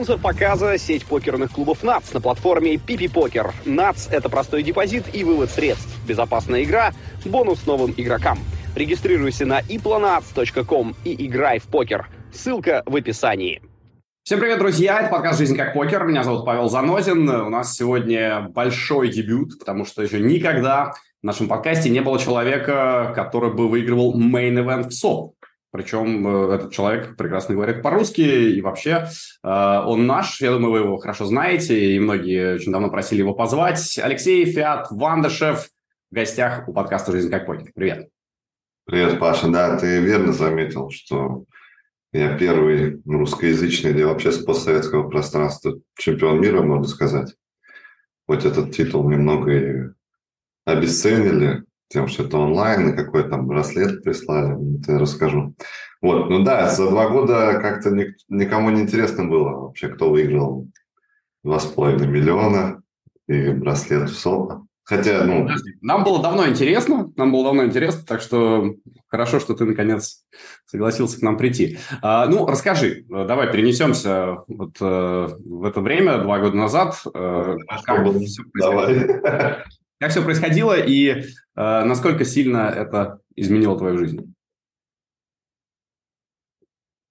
Спонсор показа – сеть покерных клубов Nuts на платформе PPPoker. Nuts – это простой депозит и вывод средств, безопасная игра, бонус новым игрокам. Регистрируйся на iplaynuts.com и играй в покер. Ссылка в описании. Всем привет, друзья! Это подкаст «Жизнь как покер». Меня зовут Павел Занозин. У нас сегодня большой дебют, потому что еще никогда в нашем подкасте не было человека, который бы выигрывал main event WSOP. Причем э, этот человек прекрасно говорит по-русски, и вообще э, он наш, я думаю, вы его хорошо знаете, и многие очень давно просили его позвать. Алексей Фиат Вандышев в гостях у подкаста «Жизнь как покер». Привет. Привет, Паша. Да, ты верно заметил, что я первый русскоязычный или вообще с постсоветского пространства чемпион мира, можно сказать. Хоть этот титул немного и обесценили, тем, что это онлайн, и какой там браслет прислали, это я расскажу. Вот, ну да, за два года как-то ник- никому не интересно было вообще, кто выиграл два с половиной миллиона и браслет в СОПа. Хотя, ну... Подожди, нам было давно интересно, нам было давно интересно, так что хорошо, что ты, наконец, согласился к нам прийти. А, ну, расскажи, давай перенесемся вот э, в это время, два года назад. Э, как, все давай. Как все происходило и э, насколько сильно это изменило твою жизнь?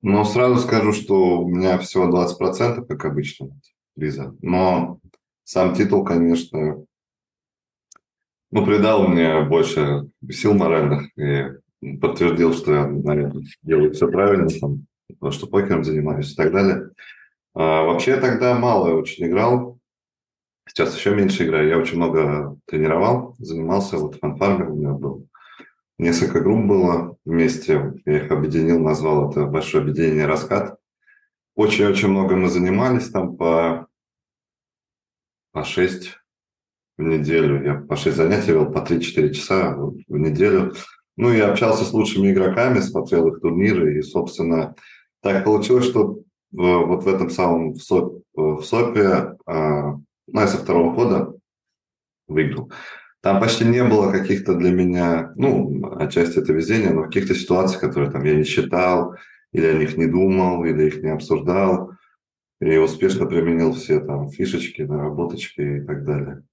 Ну, сразу скажу, что у меня всего 20%, как обычно, виза. Но сам титул, конечно, ну, придал мне больше сил моральных и подтвердил, что я, наверное, делаю все правильно, там, что покером занимаюсь и так далее. А, вообще я тогда мало очень играл, Сейчас еще меньше играю. Я очень много тренировал, занимался. Вот фанфармер у меня был. Несколько групп было вместе. Я их объединил, назвал это большое объединение «Раскат». Очень-очень много мы занимались там по, по 6 в неделю. Я по 6 занятий вел, по 3-4 часа в неделю. Ну, и общался с лучшими игроками, смотрел их турниры. И, собственно, так получилось, что вот в этом самом в, СОП, в СОПе а, ну, я со второго хода выиграл. Там почти не было каких-то для меня, ну, отчасти это везение, но каких-то ситуаций, которые там я не считал, или о них не думал, или их не обсуждал, и успешно применил все там фишечки, наработочки и так далее.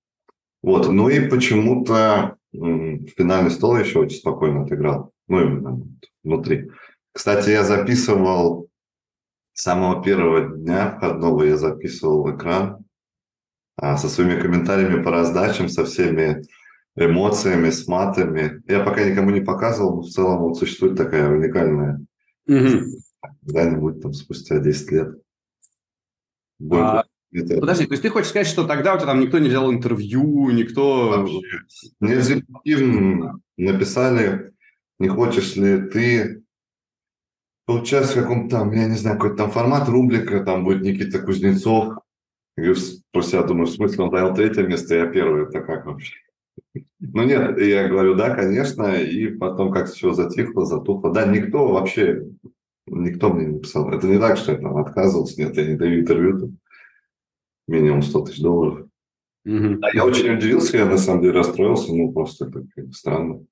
Вот, ну и почему-то финальный стол еще очень спокойно отыграл, ну, именно внутри. Кстати, я записывал с самого первого дня входного, я записывал экран, со своими комментариями по раздачам, со всеми эмоциями, с матами. Я пока никому не показывал, но в целом вот существует такая уникальная mm когда-нибудь там спустя 10 лет. а, это... Подожди, то есть ты хочешь сказать, что тогда у тебя там никто не взял интервью, никто... Вообще. Мне написали, не хочешь ли ты поучаствовать в каком-то там, я не знаю, какой-то там формат, рубрика, там будет Никита Кузнецов, я про себя думаю, в смысле он занял третье место, я первый, это как вообще? Ну нет, я говорю, да, конечно, и потом как все затихло, затухло. Да, никто вообще, никто мне не писал. Это не так, что я там отказывался, нет, я не даю интервью, там, минимум 100 тысяч долларов. Mm-hmm. Да, я очень удивился, я на самом деле расстроился, ну просто это как странно.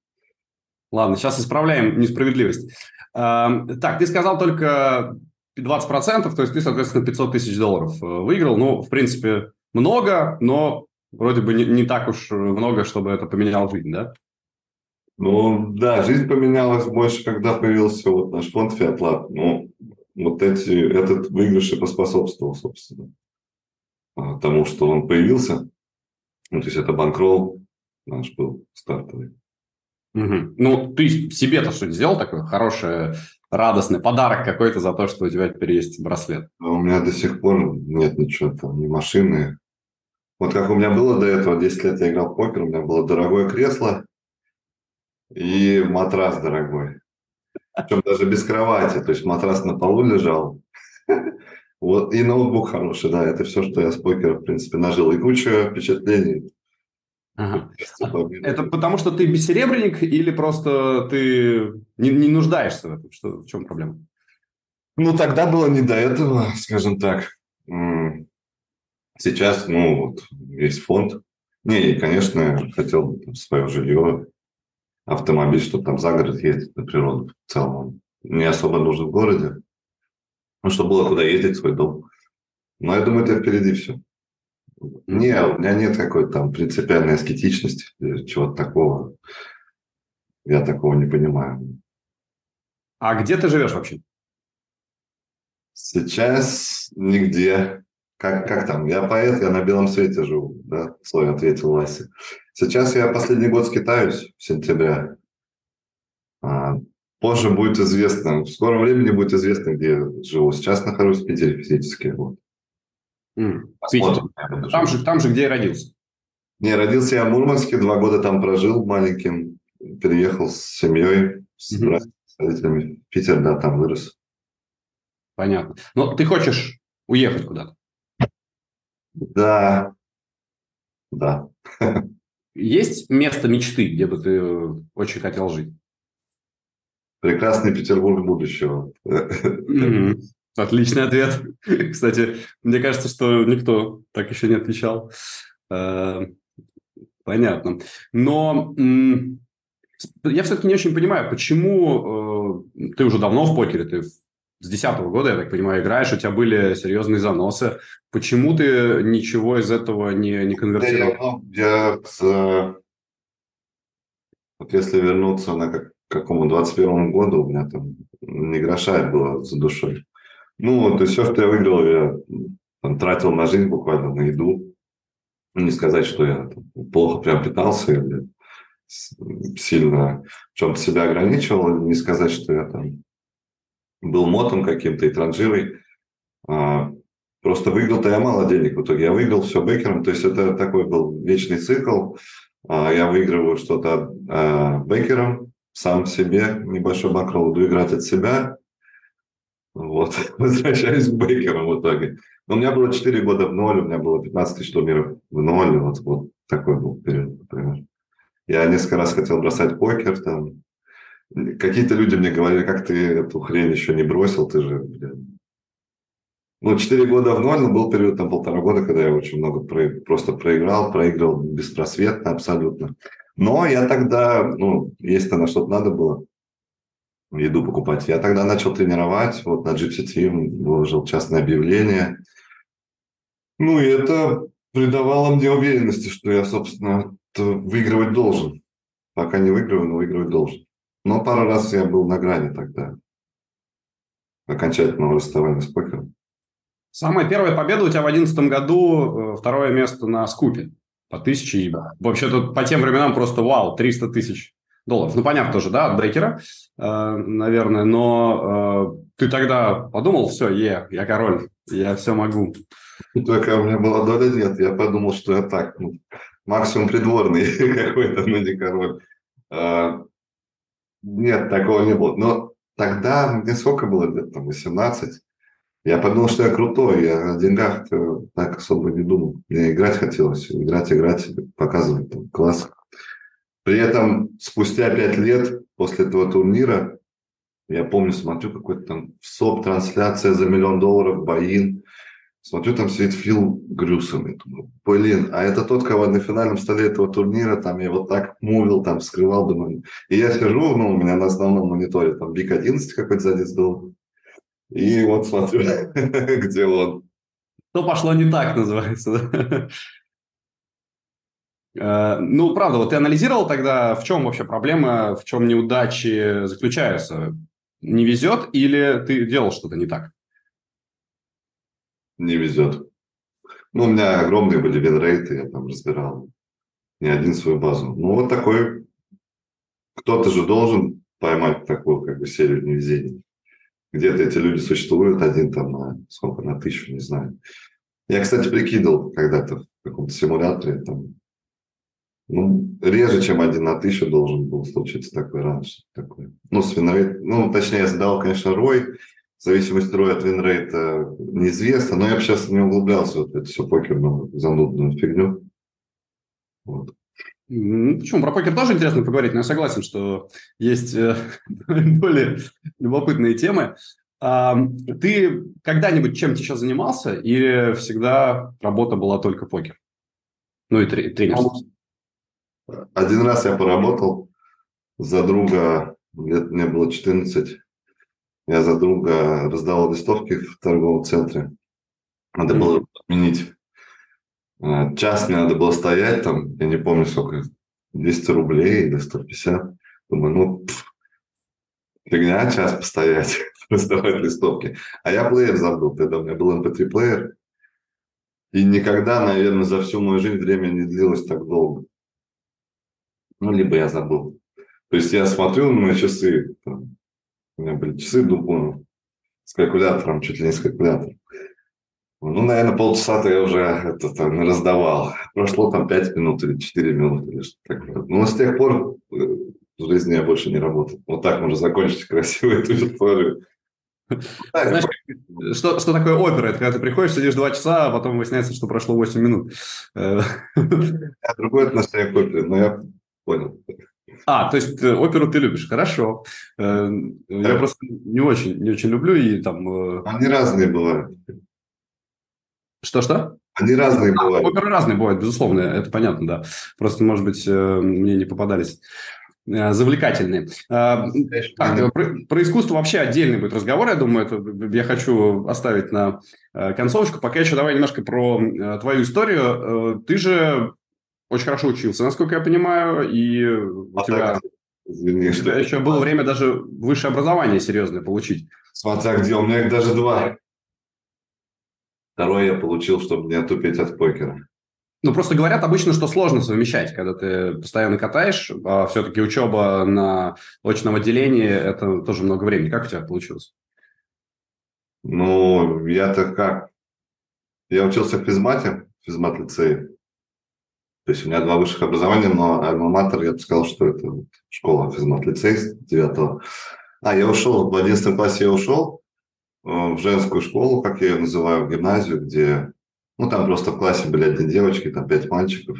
Ладно, сейчас исправляем несправедливость. Так, ты сказал только 20%, то есть ты, соответственно, 500 тысяч долларов э, выиграл. Ну, в принципе, много, но вроде бы не, не так уж много, чтобы это поменяло жизнь, да? Ну, да, жизнь поменялась больше, когда появился вот наш фонд Fiat Ну, вот эти, этот выигрыш и поспособствовал, собственно, а, тому, что он появился. Ну, то есть это банкролл наш был стартовый. Угу. Ну, ты себе-то что сделал такое хорошее радостный подарок какой-то за то, что у тебя теперь есть браслет? А у меня до сих пор нет ничего там, ни машины. Вот как у меня было до этого, 10 лет я играл в покер, у меня было дорогое кресло и матрас дорогой. Причем даже без кровати, то есть матрас на полу лежал. Вот, и ноутбук хороший, да, это все, что я с покера, в принципе, нажил. И куча впечатлений. Ага. Это потому, что ты бессеребренник или просто ты не, не нуждаешься в этом? Что, в чем проблема? Ну, тогда было не до этого, скажем так. Сейчас, ну, вот, есть фонд. Не, и, конечно, я хотел бы там, свое жилье, автомобиль, чтобы там за город ездить на природу в целом. Не особо нужен в городе. Ну, чтобы было куда ездить, свой дом. Но я думаю, это впереди все. Не, у меня нет какой-то там принципиальной аскетичности, чего-то такого. Я такого не понимаю. А где ты живешь вообще? Сейчас нигде. Как, как там? Я поэт, я на белом свете живу, да? Свой ответил Вася. Сейчас я последний год скитаюсь в сентябре. А, позже будет известно, в скором времени будет известно, где я живу. Сейчас нахожусь в Питере физически. Вот. Mm, там, же, там же, где я родился. Не, родился я в Мурманске, два года там прожил маленьким, переехал с семьей, с mm-hmm. братьями, с родителями в Питер, да, там вырос. Понятно. Но ты хочешь уехать куда-то? Да, да. Есть место мечты, где бы ты очень хотел жить? Прекрасный Петербург будущего. Mm-hmm. Отличный ответ. Кстати, мне кажется, что никто так еще не отвечал. Э, понятно. Но я все-таки не очень понимаю, почему э, ты уже давно в покере, ты с 2010 года, я так понимаю, играешь, у тебя были серьезные заносы. Почему ты ничего из этого не, не конвертировал? Я, я вот если вернуться на как, какому 21 году, у меня там не гроша было за душой. Ну, то есть все, что я выиграл, я там, тратил на жизнь буквально, на еду. Не сказать, что я там, плохо прям питался или сильно в чем-то себя ограничивал, не сказать, что я там был мотом каким-то и транжирой. А, просто выиграл-то я мало денег в итоге. Я выиграл все бейкером, то есть это такой был вечный цикл. А, я выигрываю что-то а, бейкером, сам себе небольшой бакрол, буду играть от себя, вот, возвращаюсь к Бейкеру в итоге. Но у меня было 4 года в ноль, у меня было 15 тысяч турниров в ноль, вот, вот такой был период, например. Я несколько раз хотел бросать покер, там. Какие-то люди мне говорили, как ты эту хрень еще не бросил, ты же, блин. Ну, 4 года в ноль, но был период, там, полтора года, когда я очень много про... просто проиграл, проиграл беспросветно абсолютно. Но я тогда, ну, если-то на что-то надо было, еду покупать. Я тогда начал тренировать, вот на Gypsy Team выложил частное объявление. Ну, и это придавало мне уверенности, что я, собственно, выигрывать должен. Пока не выигрываю, но выигрывать должен. Но пару раз я был на грани тогда окончательного расставания с покером. Самая первая победа у тебя в 2011 году, э, второе место на скупе по тысяче. Вообще-то по тем временам просто вау, 300 тысяч долларов. Ну, понятно тоже, да, от брейкера, э, наверное, но э, ты тогда подумал, все, е, я король, я все могу. Только у меня была доля нет, я подумал, что я так, ну, максимум придворный какой-то, но не король. А, нет, такого не было. Но тогда мне сколько было лет, там, 18, я подумал, что я крутой, я о деньгах так особо не думал. Мне играть хотелось, играть, играть, показывать там, класс. При этом спустя пять лет после этого турнира, я помню, смотрю какой-то там СОП-трансляция за миллион долларов, Баин. Смотрю, там сидит Фил Грюсон. И думаю, блин, а это тот, кого на финальном столе этого турнира, там я вот так мувил, там скрывал, думаю. И я сижу, ну, у меня на основном мониторе там Биг 11 какой-то сзади был. И вот смотрю, где он. Что пошло не так, называется. Э, ну, правда, вот ты анализировал тогда, в чем вообще проблема, в чем неудачи заключаются? Не везет или ты делал что-то не так? Не везет. Ну, у меня огромные были winrate ы, я там разбирал не один свою базу. Ну, вот такой, кто-то же должен поймать такую как бы серию невезений. Где-то эти люди существуют, один там на сколько, на тысячу, не знаю. Я, кстати, прикидывал когда-то в каком-то симуляторе, там, ну, реже, чем один на тысячу должен был случиться такой run же. Такой. Ну, с winrate, ну, точнее, я задал, конечно, ROI. В зависимости рой от винрейта неизвестно, но я бы сейчас не углублялся в эту всю покерную занудную фигню. Вот. Почему? Про покер тоже интересно поговорить, но я согласен, что есть э, более любопытные темы. А, ты когда-нибудь чем-то еще занимался или всегда работа была только покер? Ну и тренерство? Один раз я поработал за друга, лет мне было 14, я за друга раздавал листовки в торговом центре. Надо было отменить. Э, час мне надо было стоять там, я не помню сколько, 200 рублей или 150. Думаю, ну, пф, фигня, час постоять, раздавать листовки. А я плеер забыл, тогда у меня был MP3-плеер. Эм И никогда, наверное, за всю мою жизнь время не длилось так долго. Ну, либо я забыл. То есть я смотрю на часы, там, у меня были часы Дубона с калькулятором, чуть ли не с калькулятором. Ну, наверное, полчаса-то я уже это, там, раздавал. Прошло там 5 минут или 4 минуты или что такое. Ну, с тех пор э, в жизни я больше не работал. Вот так можно закончить красиво эту историю. Знаешь, что, что такое опера? Это когда ты приходишь, сидишь два часа, а потом выясняется, что прошло 8 минут. А другое отношение к опере, но я понял. А, то есть э, оперу ты любишь, хорошо. Э, я просто не очень, не очень люблю и там... Они разные бывают. Что-что? Они разные а, бывают. Оперы разные бывают, безусловно, это понятно, да. Просто, может быть, э, мне не попадались э, завлекательные. А, так, про, про искусство вообще отдельный будет разговор, я думаю, это я хочу оставить на э, концовочку. Пока еще давай немножко про твою историю. Ты же очень хорошо учился, насколько я понимаю, и у а тебя, извини, что... еще было время даже высшее образование серьезное получить. Смотря где, у меня их даже два. Второе я получил, чтобы не отупеть от покера. Ну, просто говорят обычно, что сложно совмещать, когда ты постоянно катаешь, а все-таки учеба на очном отделении – это тоже много времени. Как у тебя получилось? Ну, я-то как? Я учился в физмате, в физмат-лицее. То есть у меня два высших образования, но альма-матер, я бы сказал, что это школа физмат-лицей 9 А, я ушел, в 11 классе я ушел, Э, в женскую школу, как я ее называю, в гимназию, где, ну, там просто в классе были одни девочки, там пять мальчиков,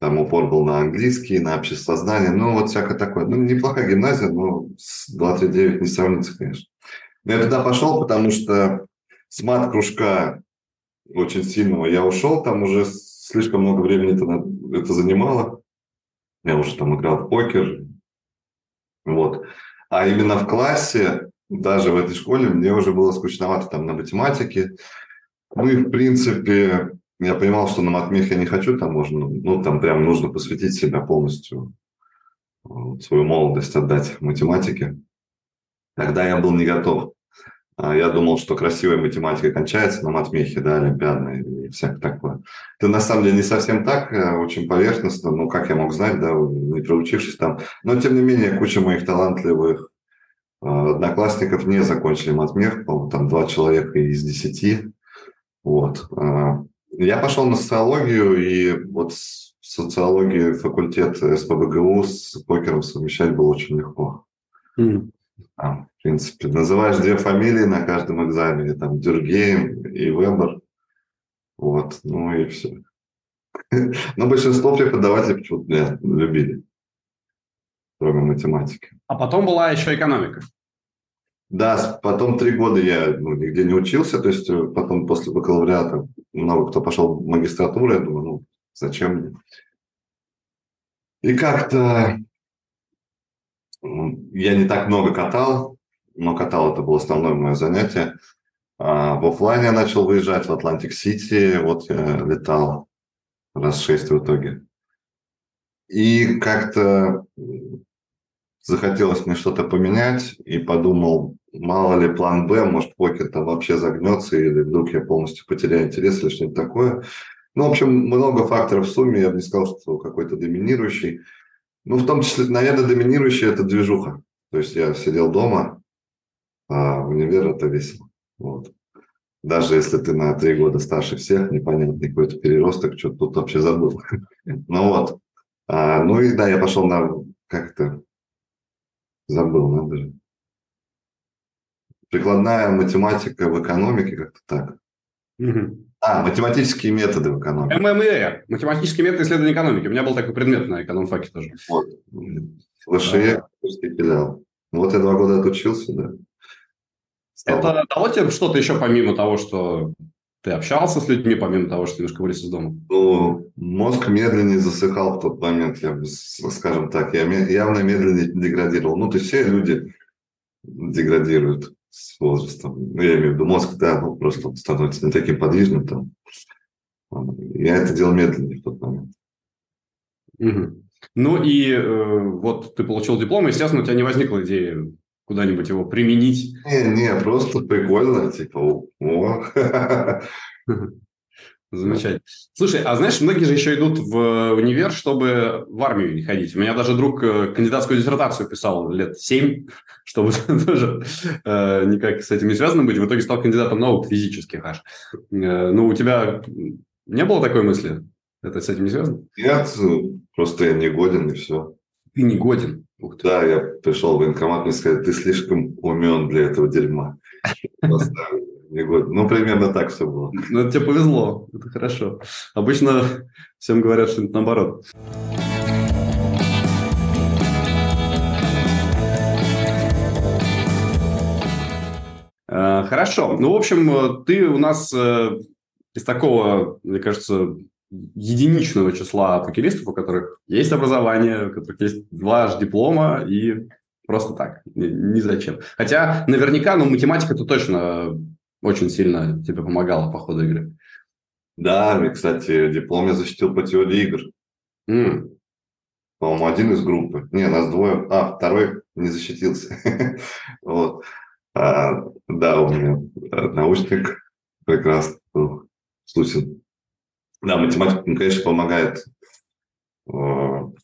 там упор был на английский, на обществознание, ну, вот всякое такое. Ну, неплохая гимназия, но с 239 не сравнится, конечно. Но я туда пошел, потому что с мат-кружка очень сильного я ушел, там уже слишком много времени это, это занимало. Я уже там играл в покер. Вот. А именно в классе даже в этой школе мне уже было скучновато там на математике. Ну и, в принципе, я понимал, что на матмех я не хочу, там можно, ну, там прям нужно посвятить себя полностью, свою молодость отдать математике. Тогда я был не готов. А я думал, что красивая математика кончается на матмехе, да, олимпиадная и всякое такое. Это на самом деле не совсем так, э, очень поверхностно, ну, как я мог знать, да, не проучившись там. Но, тем не менее, куча моих талантливых а, одноклассников не закончили матмех, там два человека из десяти. Вот. А, я пошел на социологию, и вот социологию факультет СПБГУ с покером совмещать было очень легко. Mm. А, в принципе, называешь две фамилии на каждом экзамене, там, Дюргейм и Вебер. Вот, ну и все. Но большинство преподавателей почему-то меня любили кроме математики. А потом была еще экономика. Да, потом три года я ну, нигде не учился, то есть э, потом после бакалавриата много кто пошел в магистратуру, я думаю, ну, зачем мне? И как-то я не так много катал, но катал это было основное мое занятие. А в офлайне я начал выезжать в Атлантик-Сити, вот я летал раз шесть в итоге. И как-то захотелось мне что-то поменять и подумал, мало ли план Б, может покер там вообще загнется или вдруг я полностью потеряю интерес или что-нибудь такое. Ну, в общем, много факторов в сумме, я бы не сказал, что какой-то доминирующий. Ну, в том числе, наверное, доминирующий – это движуха. То есть я сидел дома, а универ это весело. Вот. Даже если ты на три года старше всех, непонятный какой-то переросток, что тут вообще забыл. ну вот. А, ну и да, я пошел на как-то Забыл, надо же. Прикладная математика в экономике, как-то так. А, математические методы в экономике. ММЭ, математические методы исследования экономики. У меня был такой предмет на экономфаке тоже. Вот. В ВШЕ филиал. Вот я два года отучился, да. Стал... Это дало тебе что-то еще помимо того, что ты общался с людьми, помимо того, что немножко вылез из дома? Ну, мозг медленнее засыхал в тот момент, я бы, скажем так. Я явно медленнее деградировал. Ну, то есть все люди деградируют. С возрастом. Ну, я имею в виду мозг, да, ну, просто становится не таким подвижным там. Я это делал медленнее в тот момент. Угу. Ну и э, вот ты получил диплом, естественно, у тебя не возникла идея куда-нибудь его применить? Не, не, просто прикольно, типа, о. Замечательно. Слушай, а знаешь, многие же еще идут в универ, чтобы в армию не ходить. У меня даже друг э, кандидатскую диссертацию писал лет семь, чтобы тоже э, никак с этим не связано быть. В итоге стал кандидатом наук физических аж. Э, ну, у тебя не было такой мысли? Это с этим не связано? Нет, просто я не годен, и все. Ты не годен? Ух ты. Да, я пришел в военкомат, мне сказали, ты слишком умен для этого дерьма. не год. Ну, примерно так все было. Ну, это тебе повезло, это хорошо. Обычно всем говорят, что это наоборот. Э, хорошо. Ну, в общем, ты у нас э, из такого, мне кажется, единичного числа покеристов, у которых есть образование, у которых есть два диплома и просто так, ни, ни зачем. Хотя наверняка, ну, математика-то точно очень сильно тебе помогала по ходу игры. Да, и, кстати, диплом я защитил по теории игр. Mm. По-моему, один из группы. Не, нас двое. А, второй не защитился. вот. А, да, у меня научник прекрасный был. Да, математика, конечно, помогает. Но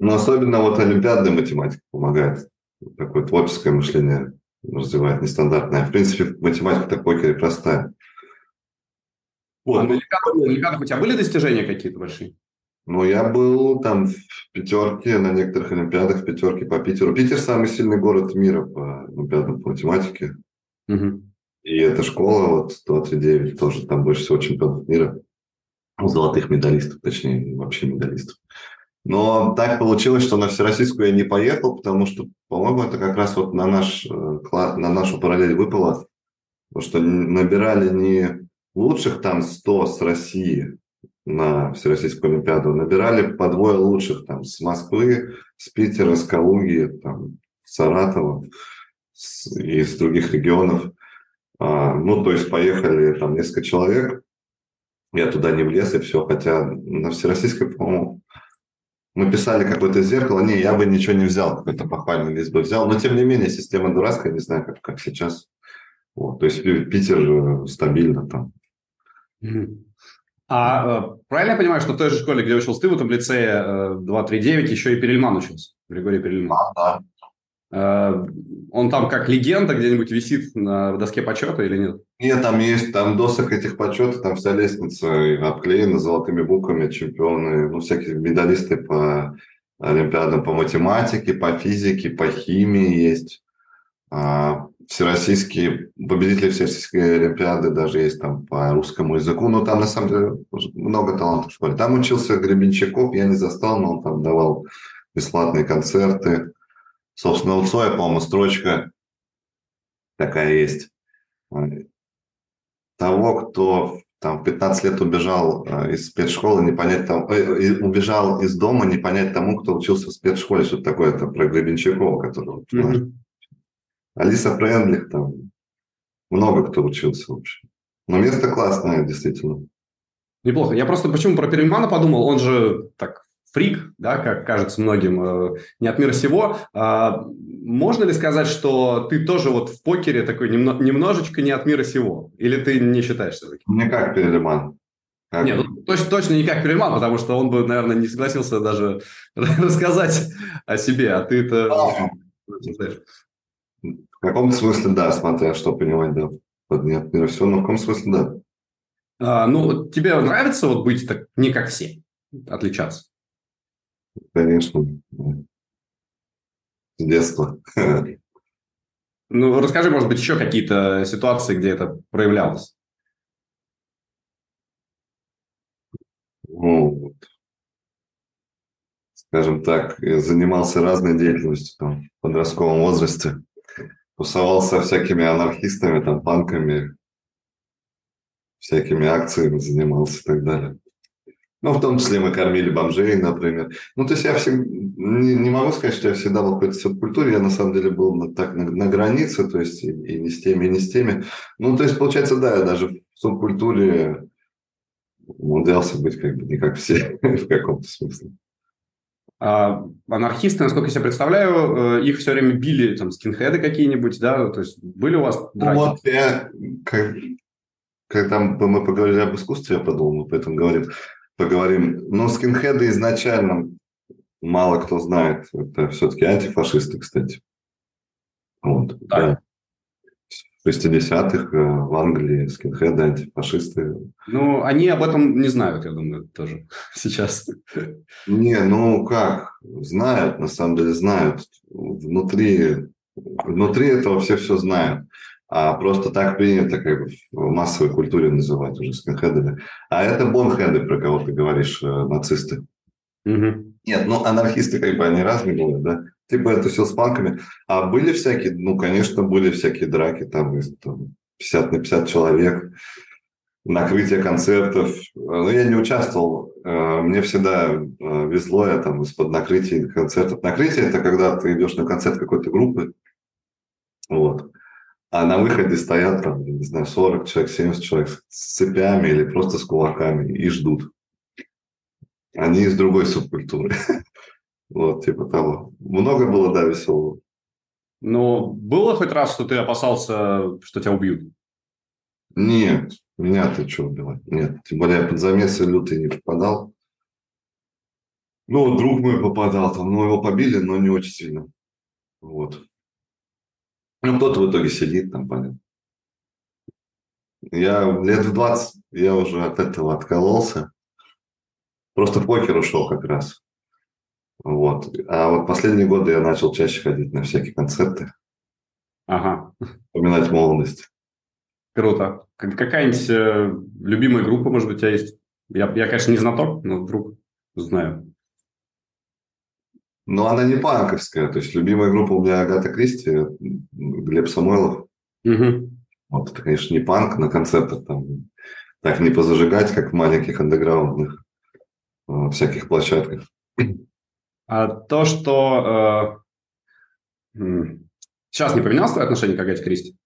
особенно вот олимпиадная математика помогает. Такое творческое мышление развивает нестандартное. В принципе, математика такой покере простая. Вот. А на Олимпиадах у тебя были достижения какие-то большие? Ну, я был там в пятерке, на некоторых Олимпиадах в пятерке по Питеру. Питер самый сильный город мира по Олимпиадам по математике. Угу. И эта школа, вот 239, тоже там больше всего чемпионов мира. Ну, золотых медалистов, точнее, вообще медалистов. Но так получилось, что на всероссийскую я не поехал, потому что, по-моему, это как раз вот на, наш, э, на нашу параллель выпало, потому что набирали не лучших там 100 с России на Всероссийскую Олимпиаду, набирали по двое лучших там с Москвы, с Питера, с Калуги, там, с Саратова с, и из других регионов. А, ну, то есть поехали там несколько человек, я туда не влез и все, хотя на Всероссийской, по-моему, мы писали какое-то зеркало. Не, я бы ничего не взял, какой-то похвальный лист бы взял. Но, тем не менее, система дурацкая, не знаю, как, как сейчас. Вот. То есть Питер стабильно там. А э, правильно я понимаю, что в той же школе, где учился ты, в этом лицее 239, э, еще и Перельман учился? Григорий Перельман. А, да. Э, он там как легенда где-нибудь висит на доске почета или нет? Нет, там есть, там досок этих почетов, там вся лестница обклеена золотыми буквами, чемпионы, ну, всякие медалисты по олимпиадам по математике, по физике, по химии есть. А, всероссийские, победители всероссийской олимпиады даже есть там по русскому языку. Но там, на самом деле, много талантов в школе. Там учился Гребенщиков, я не застал, но он там давал бесплатные концерты. Собственно, у Цоя, по-моему, строчка такая есть. Того, кто там в 15 лет убежал э, из спецшколы, не понять там, э, убежал из дома, не понять тому, кто учился в спецшколе, что такое это про Гребенщикова, который mm-hmm. Алиса Френдлих там, много кто учился вообще. Но место классное, действительно. Неплохо. Я просто почему про Перельмана подумал, он же так фрик, да, как кажется многим, э, не от мира сего. А можно ли сказать, что ты тоже вот в покере такой немножечко не от мира сего? Или ты не считаешься таким? Не как Перельман. Как... Нет, ну, точно, точно не как Перельман, потому что он бы, наверное, не согласился даже рассказать о себе, а ты-то... В каком смысле, да, смотря что понимать, да. Под нет мира всего, но в каком смысле, да. А, ну, тебе нравится вот быть так не как все, отличаться? Конечно. С детства. Ну, расскажи, может быть, еще какие-то ситуации, где это проявлялось. Ну, вот. скажем так, я занимался разной деятельностью там, в подростковом возрасте. Тусовался всякими анархистами, там, панками, всякими акциями занимался и так далее. Ну, в том числе мы кормили бомжей, например. Ну, то есть я всегда, не, не могу сказать, что я всегда был в какой-то субкультуре, я на самом деле был на, так на, на границе, то есть и, и не с теми, и не с теми. Ну, то есть, получается, да, я даже в субкультуре умудрялся быть как бы не как все в каком-то смысле. А, анархисты, насколько я себе представляю, э, их все время били там скинхеды какие-нибудь, да? То есть были у вас драки? Ну, вот я, как, когда мы поговорили об искусстве, я подумал, мы об этом говорим, поговорим. Но скинхеды изначально мало кто знает. Это все-таки антифашисты, кстати. Вот. Да. В 60-х э, в Англии скинхеды, антифашисты. Ну, они об этом не знают, я думаю, тоже сейчас. Не, ну как? Знают, на самом деле знают. Внутри, внутри этого все все знают. А просто так принято как бы в массовой культуре называть уже скинхедами. А это бонхеды, про кого ты говоришь, э, нацисты. Угу. Нет, ну анархисты как бы они разные были, да? Типа это все с панками. А были всякие, ну, конечно, были всякие драки, там, там 50 на 50 человек, накрытие концертов. Но я не участвовал. Э, мне всегда э, везло, я там из-под накрытия концертов. Накрытие – это когда ты идешь на концерт какой-то группы, вот, а на выходе стоят там, не знаю, 40 человек, 70 человек с цепями или просто с кулаками и ждут. Они из другой субкультуры. Вот, типа того. Много было, да, веселого. Но было хоть раз, что ты опасался, что тебя убьют? Нет, меня ты что убивать? Нет, тем более я под замесы лютый не попадал. Ну, друг мой попадал, там, ну, его побили, но не очень сильно. Вот. Ну, кто-то в итоге сидит там, понятно. Я лет в 20, я уже от этого откололся. Просто в покер ушел как раз. Вот. А вот последние годы я начал чаще ходить на всякие концерты. Ага. Вспоминать молодость. Круто. Какая-нибудь э, любимая группа, может быть, у тебя есть? Я, я, конечно, не знаток, но вдруг знаю. Ну, она не панковская. То есть любимая группа у меня Агата Кристи, Глеб Самойлов. Угу. Вот это, конечно, не панк на концертах там. Так не позажигать, как в маленьких андеграундных э, всяких площадках. А то, что э, сейчас не поменялось твое отношение к Агате Кристи?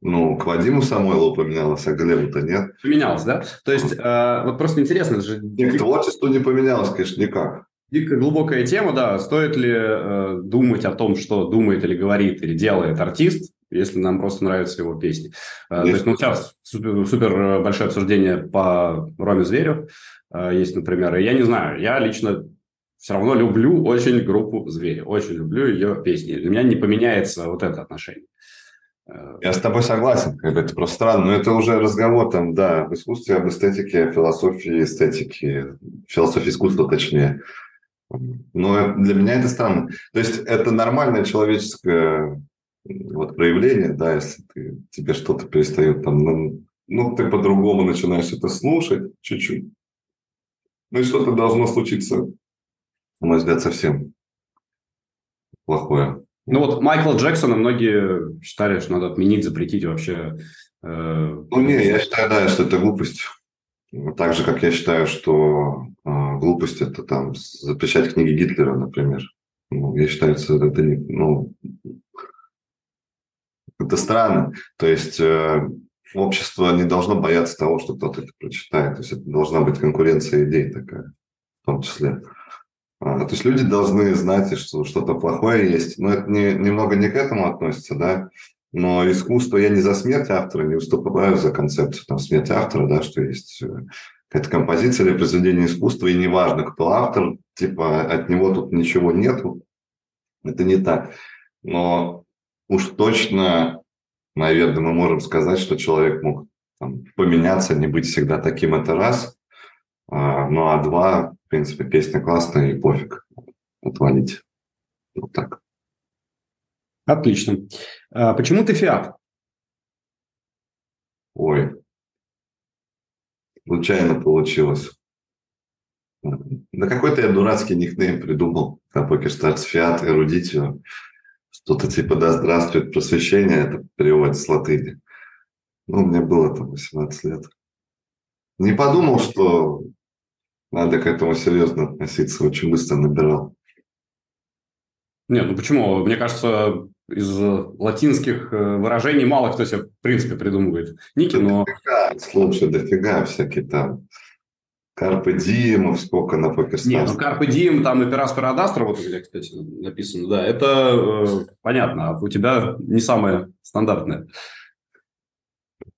Ну, к Вадиму Самойлову поменялось, а Глебу-то нет. Поменялось, да? То есть, э, вот просто интересно же... К творчеству не поменялось, конечно, никак. Дико глубокая тема, да. Стоит ли э, думать о том, что думает или говорит, или делает артист, если нам просто нравятся его песни. Э, то есть, ну, сейчас супер, супер большое обсуждение по Роме Зверю э, есть, например. И я не знаю, я лично все равно люблю очень группу «Звери», очень люблю ее песни. Для меня не поменяется вот это отношение. Э, Я с тобой согласен, как бы это просто странно, но это уже разговор там, да, об искусстве, об эстетике, философии эстетики, философии искусства точнее. Но для меня это странно. То есть это нормальное человеческое вот, проявление, да, если ты, тебе что-то перестает там, ну, ну, ты по-другому начинаешь это слушать чуть-чуть. Ну и что-то должно случиться на мой взгляд, совсем плохое. Ну вот Майкла Джексона многие считали, что надо отменить, запретить вообще. Э, ну не, я считаю, да, что это глупость. Так же, как я считаю, что глупость это там запрещать книги Гитлера, например. Ну, я считаю, это не, ну, это странно. То есть э, общество не должно бояться того, что кто-то это прочитает. То есть это должна быть конкуренция идей такая, в том числе. А, то есть люди должны знать, что что-то плохое есть. Но это не, немного не к этому относится, да. Но искусство, я не за смерть автора, не выступаю за концепцию там, смерти автора, да, что есть э, какая-то композиция или произведение искусства, и неважно, кто автор, типа от него тут ничего нету. Это не так. Но уж точно, наверное, мы можем сказать, что человек мог там, поменяться, не быть всегда таким, это раз. А, ну а два, в принципе, песня классная и пофиг. Отвалить. Вот так. Отлично. А почему ты фиат? Ой. Случайно получилось. Да какой-то я дурацкий никнейм придумал на PokerStars Fiat Eruditio. Что-то типа «Да здравствует просвещение», это переводится с латыни. Ну, мне было там 18 лет. Не подумал, что надо к этому серьезно относиться. Очень быстро набирал. Нет, ну почему? Мне кажется, из латинских э, выражений мало кто себе, в принципе, придумывает ники, но... Дофига, слушай, дофига всякие там Карпе Диемов, сколько на покерстарс. Нет, ну Карпе Дием, там и Пирас Парадастра, вот где, кстати, написано, да, это э, понятно, а у тебя не самое стандартное.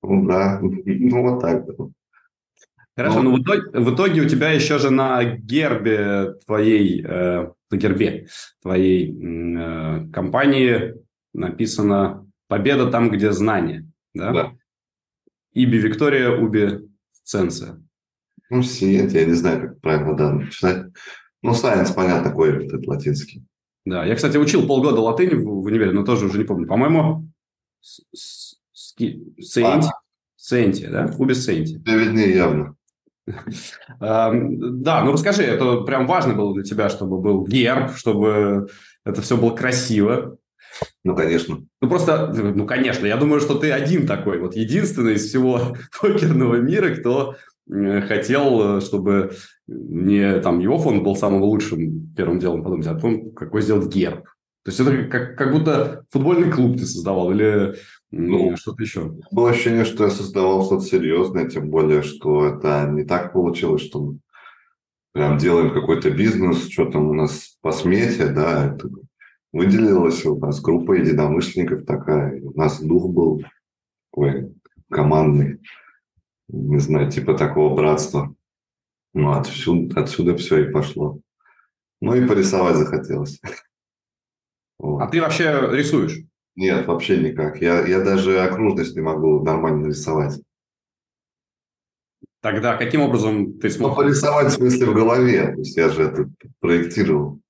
Ну да, ну вот так. Хорошо, но, но в, итоге, в итоге у тебя еще же на гербе твоей, э, на гербе твоей э, компании написано «Победа там, где знание». Да? да. Иби Виктория, Уби Ценция. Ну, сиет, я не знаю, как правильно да, читать. Ну, сайенс, понятно, такой этот латинский. Да, я, кстати, учил полгода латыни в, в универе, но тоже уже не помню. По-моему, Сенти, а. Сенти, да? Уби Сенти. Виднее явно. Да, ну расскажи, это прям важно было для тебя, чтобы был герб, чтобы это все было красиво. Ну, конечно. Ну, просто, ну, конечно, я думаю, что ты один такой, вот единственный из всего покерного мира, кто хотел, чтобы не там его фонд был самым лучшим первым делом подумать, а том, какой сделать герб. То есть это как, как будто футбольный клуб ты создавал или ну, что-то еще? Было ощущение, что я создавал что-то серьезное, тем более, что это не так получилось, что мы прям делаем какой-то бизнес, что там у нас по смете, да, это выделилась у нас группа единомышленников такая, у нас дух был такой командный, не знаю, типа такого братства. Ну, отсюда, отсюда все и пошло. Ну и порисовать захотелось. А ты вообще рисуешь? Нет, вообще никак. Я, я даже окружность не могу нормально нарисовать. Тогда каким образом ты смог? Ну, порисовать в смысле в голове. То есть я же это проектировал.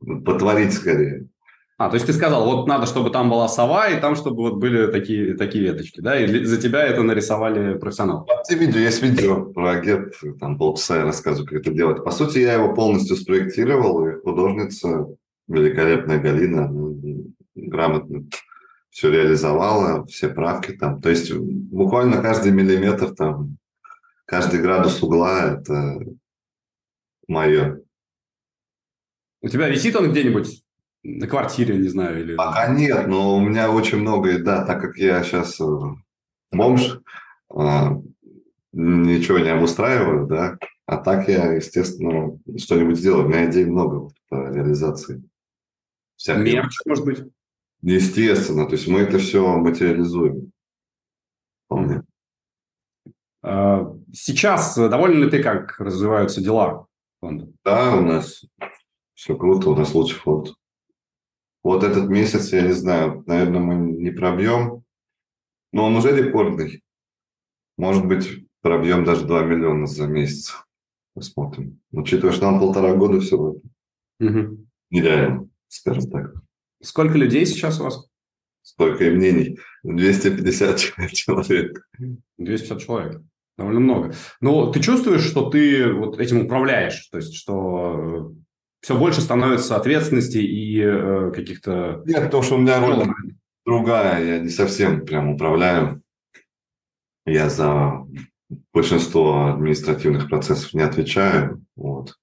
Потворить скорее. А, то есть ты сказал, вот надо, чтобы там была сова, и там, чтобы вот были такие, такие веточки, да? И за тебя это нарисовали профессионалы? А видео, есть видео про герб, там полчаса я рассказываю, как это делать. По сути, я его полностью спроектировал, и художница, великолепная Галина, грамотно все реализовала, все правки там. То есть буквально каждый миллиметр там, каждый градус угла – это мое. У тебя висит он где-нибудь на квартире, не знаю, или... Пока нет, но у меня очень много, да, так как я сейчас э, бомж, а, ничего не обустраиваю, да, а так я, естественно, что-нибудь сделаю. У меня идей много по реализации. Мерч, может быть? Естественно, то есть мы это все материализуем. Вполне. А, сейчас доволен ли ты, как развиваются дела фонда? Да, у нас все круто, у нас лучший фонд. Вот этот месяц, я не знаю, наверное, мы не пробьем, но он уже рекордный. Может быть, пробьем даже 2 миллиона за месяц. Посмотрим. Учитывая, что нам полтора года всего. Угу. Нереально, скажем так. Сколько людей сейчас у вас? Сколько и мнений? 250 человек. 250 человек. Довольно много. Но ты чувствуешь, что ты вот этим управляешь? То есть, что э, все больше становится ответственности и э, каких-то... Нет, потому что у меня роль другая. Я не совсем прям управляю. Я за большинство административных процессов не отвечаю. Вот.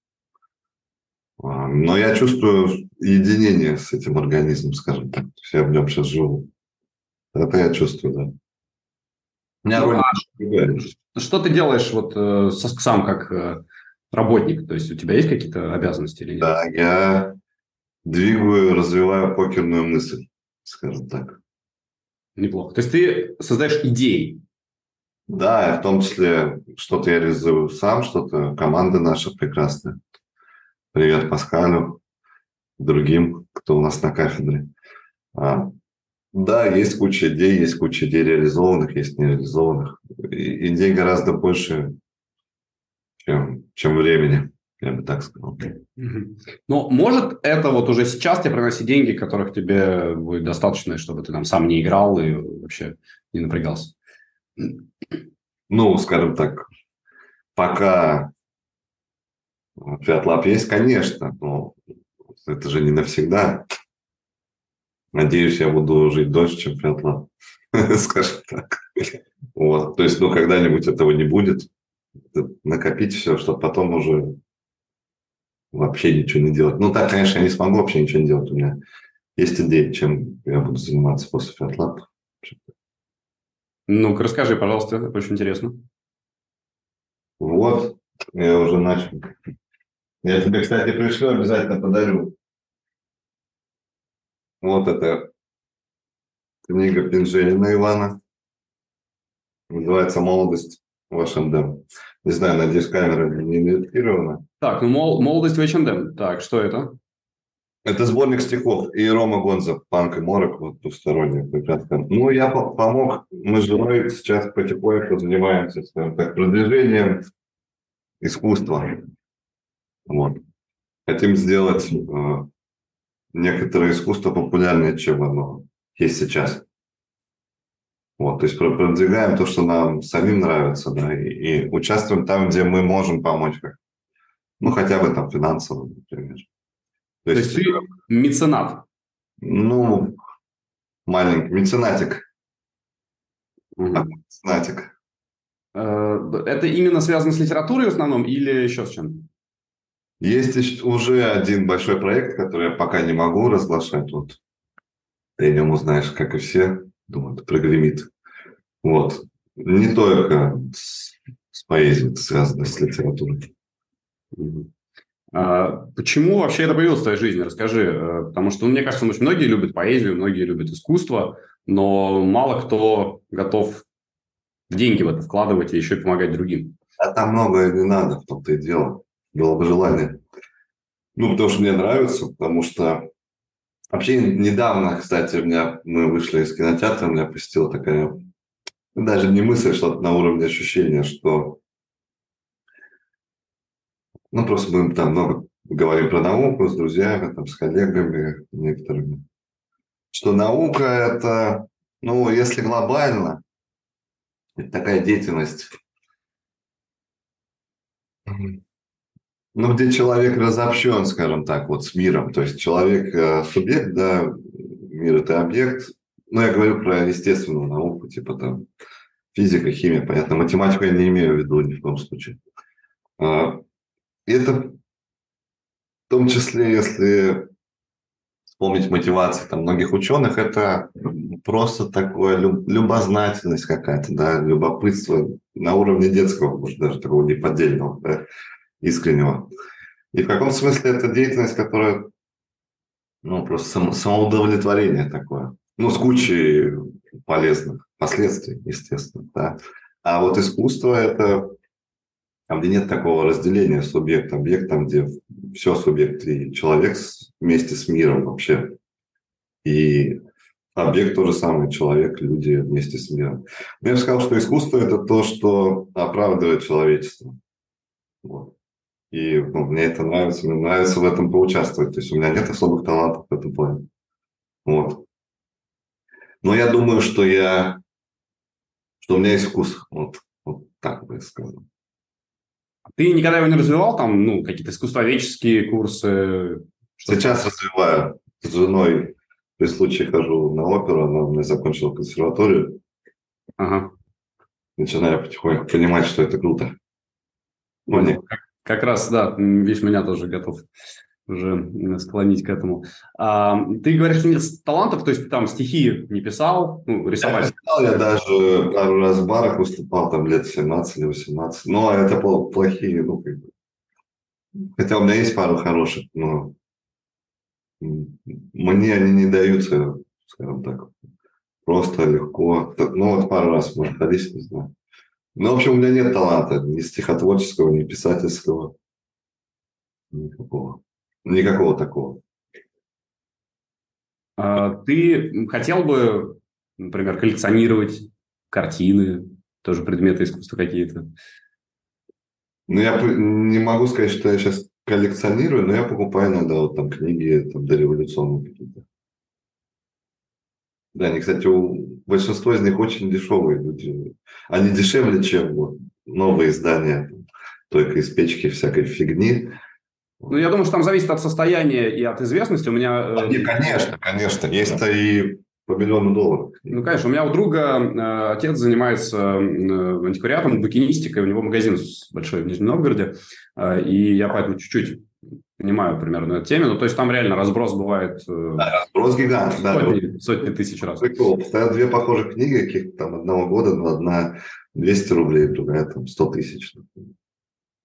А, но я чувствую единение с этим организмом, скажем так. Я в нем сейчас живу. Это я чувствую, да. У меня ну, роль а Что ты делаешь вот э, сам как э, работник? То есть у тебя есть какие-то обязанности или нет? Да, я двигаю, развиваю покерную мысль, скажем так. Неплохо. То есть ты создаешь идеи? Да, в том числе что-то я реализую сам, что-то команда наша прекрасная. Привет Паскалю, другим, кто у нас на кафедре. А, да, есть куча идей, есть куча идей реализованных, есть нереализованных. И, идей гораздо больше, чем, чем времени, я бы так сказал. Но может это вот уже сейчас тебе приносить деньги, которых тебе будет достаточно, чтобы ты там сам не играл и вообще не напрягался? Ну, скажем так, пока FiatLab есть, конечно, но это же не навсегда. Надеюсь, я буду жить дольше, чем FiatLab, скажем так. Вот. То есть, ну, когда-нибудь этого не будет. Накопить все, чтобы потом уже вообще ничего не делать. Ну, так, конечно, я не смогу вообще ничего не делать. У меня есть идеи, чем я буду заниматься после FiatLab. Ну-ка, расскажи, пожалуйста, это очень интересно. Вот, я уже начал. Я тебе, кстати, пришлю, обязательно подарю. Вот это книга Пинжелина Ивана. Называется «Молодость в H&M». Не знаю, надеюсь, камера не инвертирована. Так, ну «Молодость в H&M». Так, что это? Это сборник стихов и Рома Гонза, Панк и Морок, вот двусторонняя преградка. Ну, я помог, мы с женой сейчас потихоньку занимаемся, скажем так, продвижением искусства. Вот. Хотим сделать э, некоторое искусство популярнее, чем оно есть сейчас. Вот, то есть продвигаем то, что нам самим нравится, да, и, и участвуем там, где мы можем помочь, как, ну, хотя бы там финансово, например. То, то есть, ты меценат? Ну, маленький, меценатик. Угу. меценатик. Э, это именно связано с литературой в основном или еще с чем? Есть уже один большой проект, который я пока не могу разглашать. Вот. Ты о нем узнаешь, как и все думаю, прогремит. Вот. Не только с, с поэзией это связано, с литературой. А почему вообще это появилось в твоей жизни? Расскажи. Э, потому что, ну, мне кажется, очень многие любят поэзию, многие любят искусство, но мало кто готов деньги в это вкладывать и еще и помогать другим. А там многое не надо, в том-то и дело. Было бы желание. Ну, потому что мне нравится, потому что Вообще недавно, кстати, у меня мы вышли из кинотеатра, у меня посетила такая даже не мысль, что на уровне ощущения, что ну просто мы там много говорим про науку с друзьями, там, с коллегами некоторыми, что наука это, ну, если глобально, это такая деятельность, ну, где человек разобщен, скажем так, вот с миром. То есть человек э, субъект, да, мир это объект. Ну, я говорю про естественную науку, типа там физика, химия, понятно. Математику я не имею в виду ни в коем случае. А, это в том числе, если вспомнить мотивации там, многих ученых, это просто такое любознательность какая-то, да, любопытство на уровне детского, может, даже такого неподдельного, да, искреннего. И в каком смысле это деятельность, которая, ну, просто само, самоудовлетворение такое. Ну, с кучей полезных последствий, естественно, да. А вот искусство – это там, где нет такого разделения субъект-объект, там, где все субъект и человек вместе с миром вообще. И объект тоже самый, человек, люди вместе с миром. Но я бы сказал, что искусство – это то, что оправдывает человечество. Вот. И ну, мне это нравится, мне нравится в этом поучаствовать. То есть у меня нет особых талантов в этом плане. Вот. Но я думаю, что я, что у меня есть вкус. Вот, вот так бы я сказал. Ты никогда его не развивал, там, ну, какие-то искусствоведческие курсы? Сейчас развиваю. С женой при случае хожу на оперу, она у меня закончила консерваторию. Ага. Начинаю потихоньку понимать, что это круто. Понял. Как, как раз, да, видишь, меня тоже готов уже склонить к этому. А, ты говоришь, нет талантов, то есть ты там стихи не писал, ну, рисовать? Я писал, я даже пару раз в барах выступал, там лет 17 или 18, но это плохие, ну, как бы. Хотя у меня есть пару хороших, но мне они не даются, скажем так, просто легко. Ну, вот пару раз, может, ходить, не знаю. Ну, в общем, у меня нет таланта ни стихотворческого, ни писательского. Никакого. Никакого такого. А ты хотел бы, например, коллекционировать картины, тоже предметы искусства какие-то? Ну, я не могу сказать, что я сейчас коллекционирую, но я покупаю иногда вот там книги там, дореволюционные какие-то. Да, они, кстати, у большинство из них очень дешевые люди. Они дешевле, чем вот, новые издания, только из печки всякой фигни. Ну, я думаю, что там зависит от состояния и от известности. У меня... Э, не, конечно, конечно. Есть-то и по миллиону долларов. Ну, конечно, у меня у друга э, отец занимается э, антиквариатом, букинистикой, у него магазин большой в Нижнем Новгороде, э, и я поэтому чуть-чуть понимаю примерно эту тему. Ну, то есть там реально разброс бывает... Э, да, разброс гигант, сотни, да. Сотни тысяч раз. Прикол. Стоят две похожих книги каких-то там одного года, но одна 200 рублей, другая там 100 тысяч.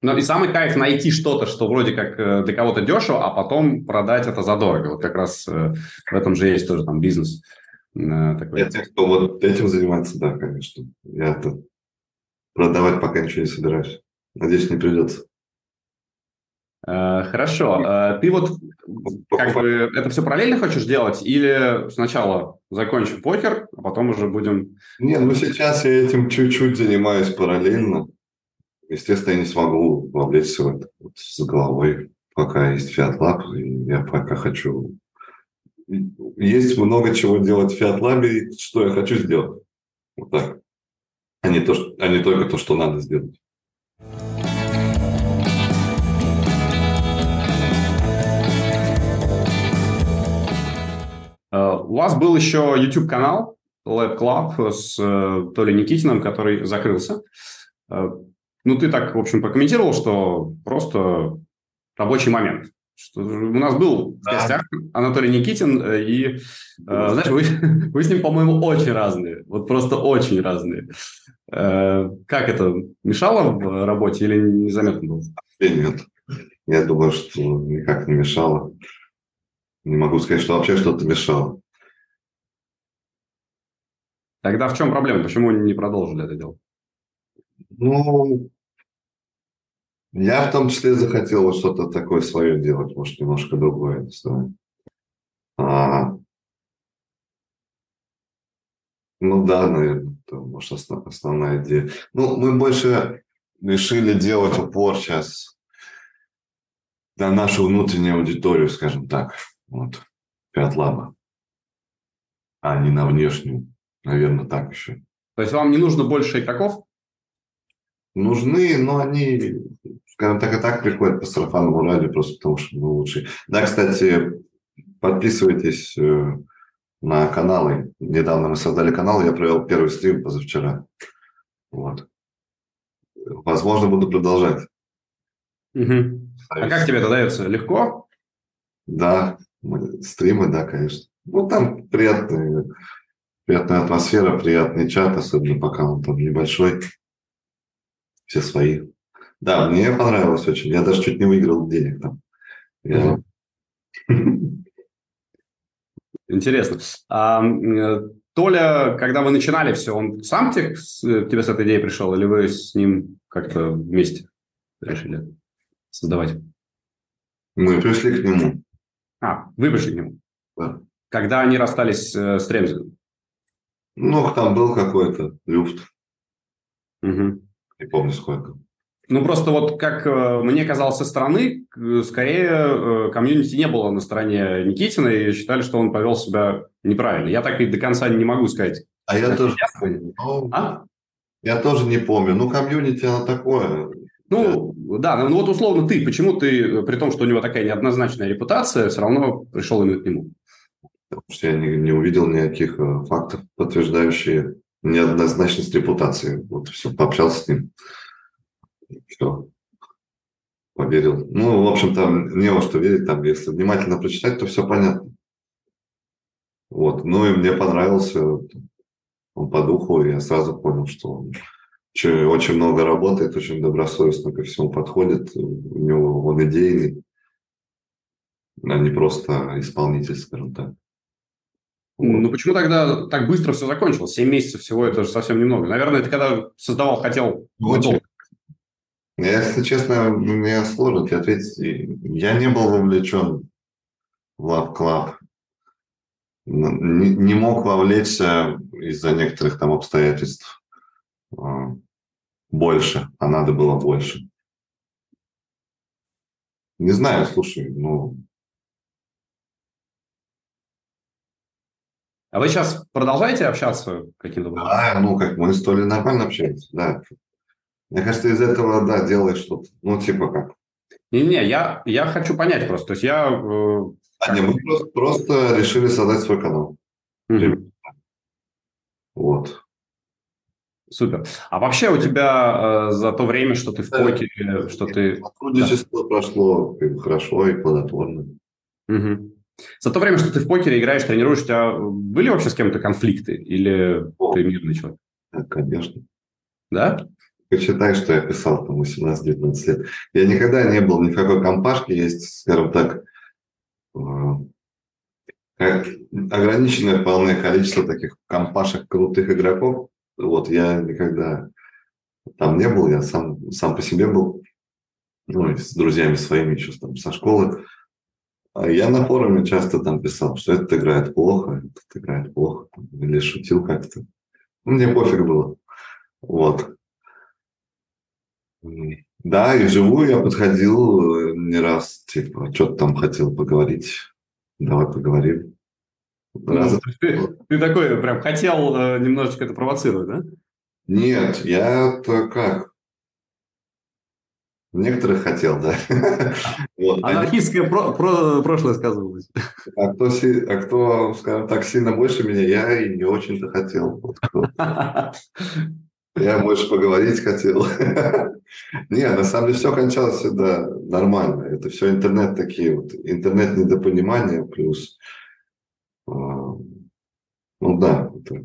Ну и самый кайф найти что-то, что вроде как э, для кого-то дешево, а потом продать это задорого. Вот как раз э, в этом же есть тоже там бизнес. Такой. Я тех, кто вот этим занимается, да, конечно. Я это продавать пока ничего не собираюсь. Надеюсь, не придется. Хорошо. Ты вот как бы это все параллельно хочешь делать или сначала закончим покер, а потом уже будем... Не, ну сейчас я этим чуть-чуть занимаюсь параллельно. Естественно, я не смогу вовлечься в это вот с головой, пока есть Lab, и я пока хочу... Есть много чего делать в Lab, и что я хочу сделать. Вот так. А не, то, а не только то, что надо сделать. У вас был еще YouTube-канал Lab Club с э, Толей Никитиным, который закрылся. Э, ну, ты так, в общем, прокомментировал, что просто рабочий момент. Что у нас был да. в гостях Анатолий Никитин, и, знаешь, вы, вы с ним, по-моему, очень разные. Вот просто очень разные. Как это, мешало в работе или незаметно было? Нет, я думаю, что никак не мешало. Не могу сказать, что вообще что-то мешало. Тогда в чем проблема? Почему не продолжили это дело? Ну, я в том числе захотел что-то такое свое делать, может, немножко другое. А, ну да, наверное, это, может, основ, основная идея. Ну, мы больше решили делать упор сейчас на нашу внутреннюю аудиторию, скажем так. Вот. Пятлаба. А не на внешнюю. Наверное, так еще. То есть вам не нужно больше игроков? Нужны, но они, скажем так, и так приходят по сарафанному радио, просто потому что мы лучшие. Да, кстати, подписывайтесь э, на каналы. Недавно мы создали канал, я провел первый стрим позавчера. Вот. Возможно, буду продолжать. Угу. А как тебе это дается? Легко? Да, стримы, да, конечно. Ну, там приятная, приятная атмосфера, приятный чат, особенно пока он там небольшой. Все свои. Да, мне понравилось очень. Я даже чуть не выиграл денег там. Я... Интересно. А, Толя, когда вы начинали все, он сам тебе, тебе с этой идеей пришел, или вы с ним как-то вместе решили создавать? Мы пришли к нему. А, вы пришли к нему? Да. Когда они расстались э, с Ремзином? Ну, там был какой-то люфт. Угу. Не помню сколько. Ну, просто вот как э, мне казалось со стороны, скорее э, комьюнити не было на стороне Никитина и считали, что он повел себя неправильно. Я так и до конца не могу сказать. А я тоже... Ну, а? Я тоже не помню. Ну, комьюнити, оно такое. Ну, да, ну вот условно ты, почему ты, при том, что у него такая неоднозначная репутация, все равно пришел именно к нему? Потому что я не, не увидел никаких э, фактов, подтверждающих неоднозначность репутации. Вот все, пообщался с ним. Все. Поверил. Ну, в общем, там не во что верить. Там, если внимательно прочитать, то все понятно. Вот. Ну, и мне понравился он по духу, и я сразу понял, что он очень много работает, очень добросовестно ко всему подходит. У него он идейный, а не просто исполнитель, скажем так. Ну, почему тогда так быстро все закончилось? Семь месяцев всего, это же совсем немного. Наверное, это когда создавал, хотел... Очень. Я, если честно, мне сложно тебе ответить. Я не был вовлечен в Lab Club. Не, не мог вовлечься из-за некоторых там обстоятельств. А, больше, а надо было больше. Не знаю, слушай, ну... А вы сейчас продолжаете общаться каким-то образом? Да, ну, как мы с Толей нормально общаемся, да. Мне кажется, из этого, да, делаешь что-то. Ну, типа как. Не-не, я, я хочу понять просто. То есть я... Э, а не, мы просто, просто решили создать свой канал. Угу. Вот. Супер. А вообще у тебя э, за то время, что ты в покере, что ты... Сотрудничество да. прошло хорошо и плодотворно. Угу. За то время, что ты в покере играешь, тренируешь, у тебя были вообще с кем-то конфликты? Или О, ты мирный человек? Да, конечно. Да? Почитай, что я писал там 18-19 лет. Я никогда не был ни в какой компашке, есть, скажем так, э, ограниченное полное количество таких компашек крутых игроков. Вот я никогда там не был, я сам, сам по себе был, ну, с друзьями своими еще там со школы. А я на форуме часто там писал, что этот играет плохо, этот играет плохо, или шутил как-то. Мне пофиг было. Вот. Да, и вживую я подходил э, не раз, типа, что-то там хотел поговорить. Давай поговорим. Раз... Ты, ты такой прям хотел э, немножечко это провоцировать, да? Нет, я-то как? Некоторых хотел, да. вот. Анархистское про- про- прошлое сказывалось. А кто, а кто, скажем так, сильно больше меня, я и не очень-то хотел. Вот я больше поговорить хотел. Не, на самом деле все кончалось всегда нормально. Это все интернет такие вот, интернет недопонимания плюс, ну да, это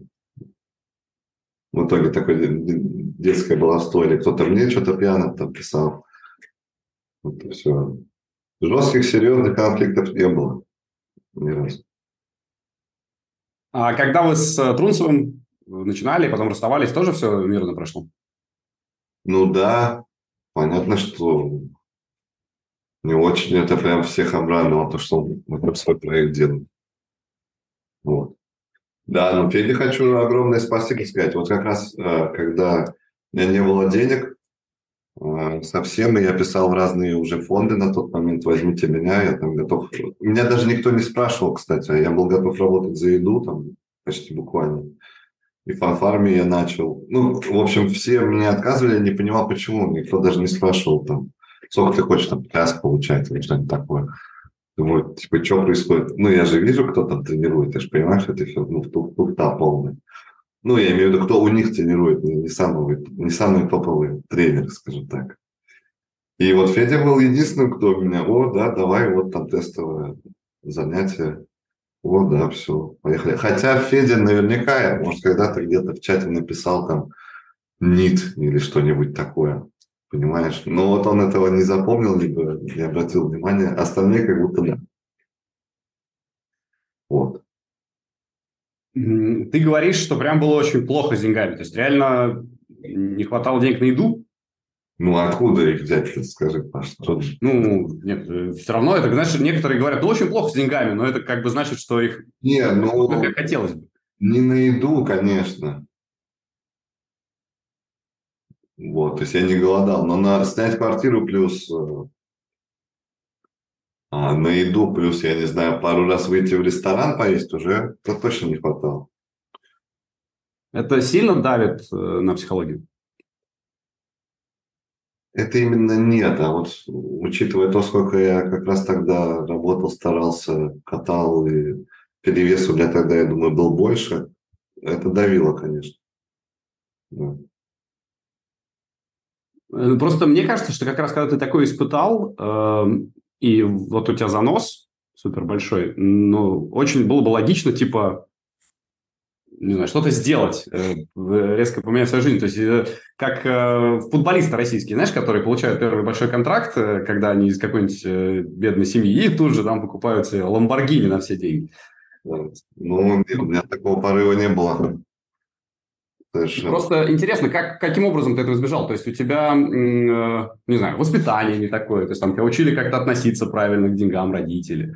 в итоге такое детское баловство, или кто-то мне что-то пьяно там писал. Это все. Жестких, серьезных конфликтов не было ни разу. А когда вы с э, Трунцевым начинали, потом расставались, тоже все мирно прошло? Ну да, понятно, что не очень это прям всех обрадовало, то, что мы свой проект делаем. Вот. Да, ну Феде хочу огромное спасибо сказать. Вот как раз, э, когда у меня не было денег, э, совсем, и я писал в разные уже фонды на тот момент, возьмите меня, я там готов... Меня даже никто не спрашивал, кстати, а я был готов работать за еду, там, почти буквально и фанфарме я начал. Ну, в общем, все мне отказывали, я не понимал, почему. Никто даже не спрашивал там, сколько ты хочешь там час получать или что-нибудь такое. Думаю, типа, что происходит? Ну, я же вижу, кто там тренирует, ты же понимаешь, это все, ну, туфта полная. Ну, я имею в виду, кто у них тренирует, не, самый, не самый топовый тренер, скажем так. И вот Федя был единственным, кто меня, о, да, давай, вот там тестовое занятие. Вот, да, все, поехали. Хотя Федя наверняка, может, когда-то где-то в чате написал там НИТ или что-нибудь такое, понимаешь? Но вот он этого не запомнил, либо не обратил внимания, остальные как будто да. Вот. Ты говоришь, что прям было очень плохо с деньгами. То есть реально не хватало денег на еду? Ну, откуда их взять, скажи, Паш? Что... Ну, нет, э, все равно это, знаешь, некоторые говорят, ну, очень плохо с деньгами, но это как бы значит, что их не, ну, как хотелось бы. Не на еду, конечно. Вот, то есть я не голодал, но на снять квартиру плюс э, а на еду плюс, я не знаю, пару раз выйти в ресторан поесть уже, это точно не хватало. Это сильно давит э, на психологию? Это именно нет, а вот учитывая то, сколько я как раз тогда работал, старался, катал, и перевес у меня тогда, я думаю, был больше, это давило, конечно. Да. Э, просто мне кажется, что как раз когда ты такой испытал, э, и вот у тебя занос супер большой, ну, очень было бы логично, типа, не знаю, что-то сделать, э, резко поменять свою жизнь. То есть, э, как э, футболисты российские, знаешь, которые получают первый большой контракт, когда они из какой-нибудь бедной семьи, и тут же там покупают себе Ламборгини на все деньги. Ну, у меня такого порыва не было. Совершенно. Просто интересно, как, каким образом ты этого избежал? То есть у тебя, не знаю, воспитание не такое, то есть там тебя учили как-то относиться правильно к деньгам родители.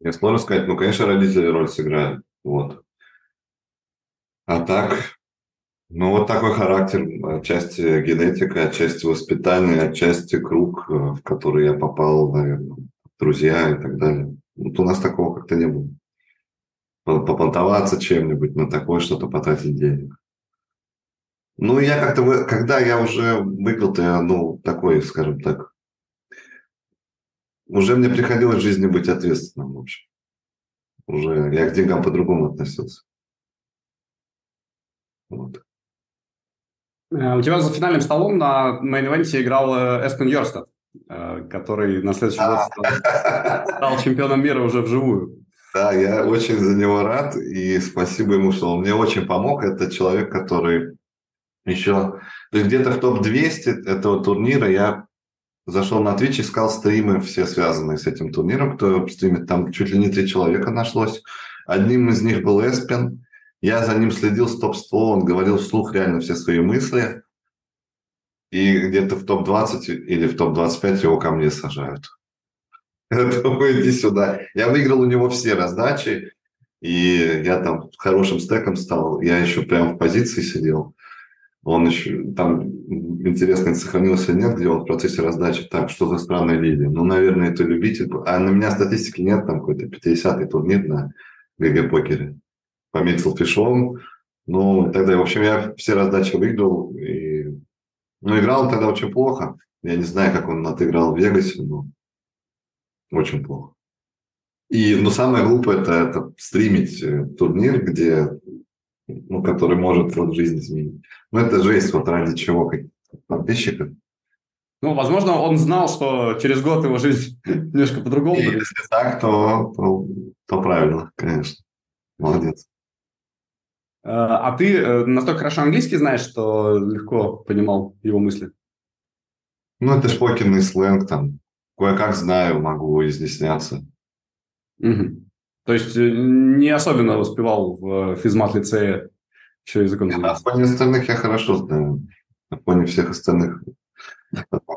Я сложно сказать, ну, конечно, родители роль сыграют. Вот. А так, ну, вот такой характер, отчасти генетика, отчасти воспитание, отчасти круг, э, в который я попал, наверное, друзья и так далее. Вот у нас такого как-то не было. Попонтоваться чем-нибудь на такое, что-то потратить денег. Ну, я как-то, когда я уже выиграл-то, я, ну, такой, скажем так, уже мне приходилось в жизни быть ответственным, в общем. уже я к деньгам по-другому относился. Вот. Э, у тебя за финальным столом на main event е играл э, Эспен Йорстад, э, который на следующий год стал, стал чемпионом мира уже вживую. Да, я очень за него рад, и спасибо ему, что он мне очень помог. Это человек, который еще... То есть где-то в топ-200 этого турнира я зашел на Twitch, искал стримы, все связанные с этим турниром, кто стримит. Там чуть ли не три человека нашлось. Одним из них был Эспен. Я за ним следил с топ-100, он говорил вслух реально все свои мысли. И где-то в топ-20 или в топ-25 его ко мне сажают. иди сюда. Я выиграл у него все раздачи, и я там хорошим стеком стал. Я еще прямо в позиции сидел. Он еще там интересно, сохранился нет, где он в процессе раздачи. Так, что за странная лидия? Ну, наверное, это любитель. А на меня статистики нет, там какой-то 50-й турнир на ГГ-покере. Пометил фишом. Ну, тогда, в общем, я все раздачи выиграл. И... Ну, играл он тогда очень плохо. Я не знаю, как он отыграл в Вегасе, но очень плохо. И, ну, самое глупое это, это стримить э, турнир, где, ну, который может вот жизнь изменить. Ну, это жесть, вот ради чего подписчиков. Ну, возможно, он знал, что через год его жизнь немножко по-другому будет. Если так, то, то, то правильно, конечно. Молодец. А, а ты э, настолько хорошо английский знаешь, что легко понимал его мысли? Ну, это ж покерный сленг там кое-как знаю, могу изъясняться. Угу. То есть э, не особенно успевал в физмат-лицее еще языком? На фоне остальных я хорошо знаю. На фоне всех остальных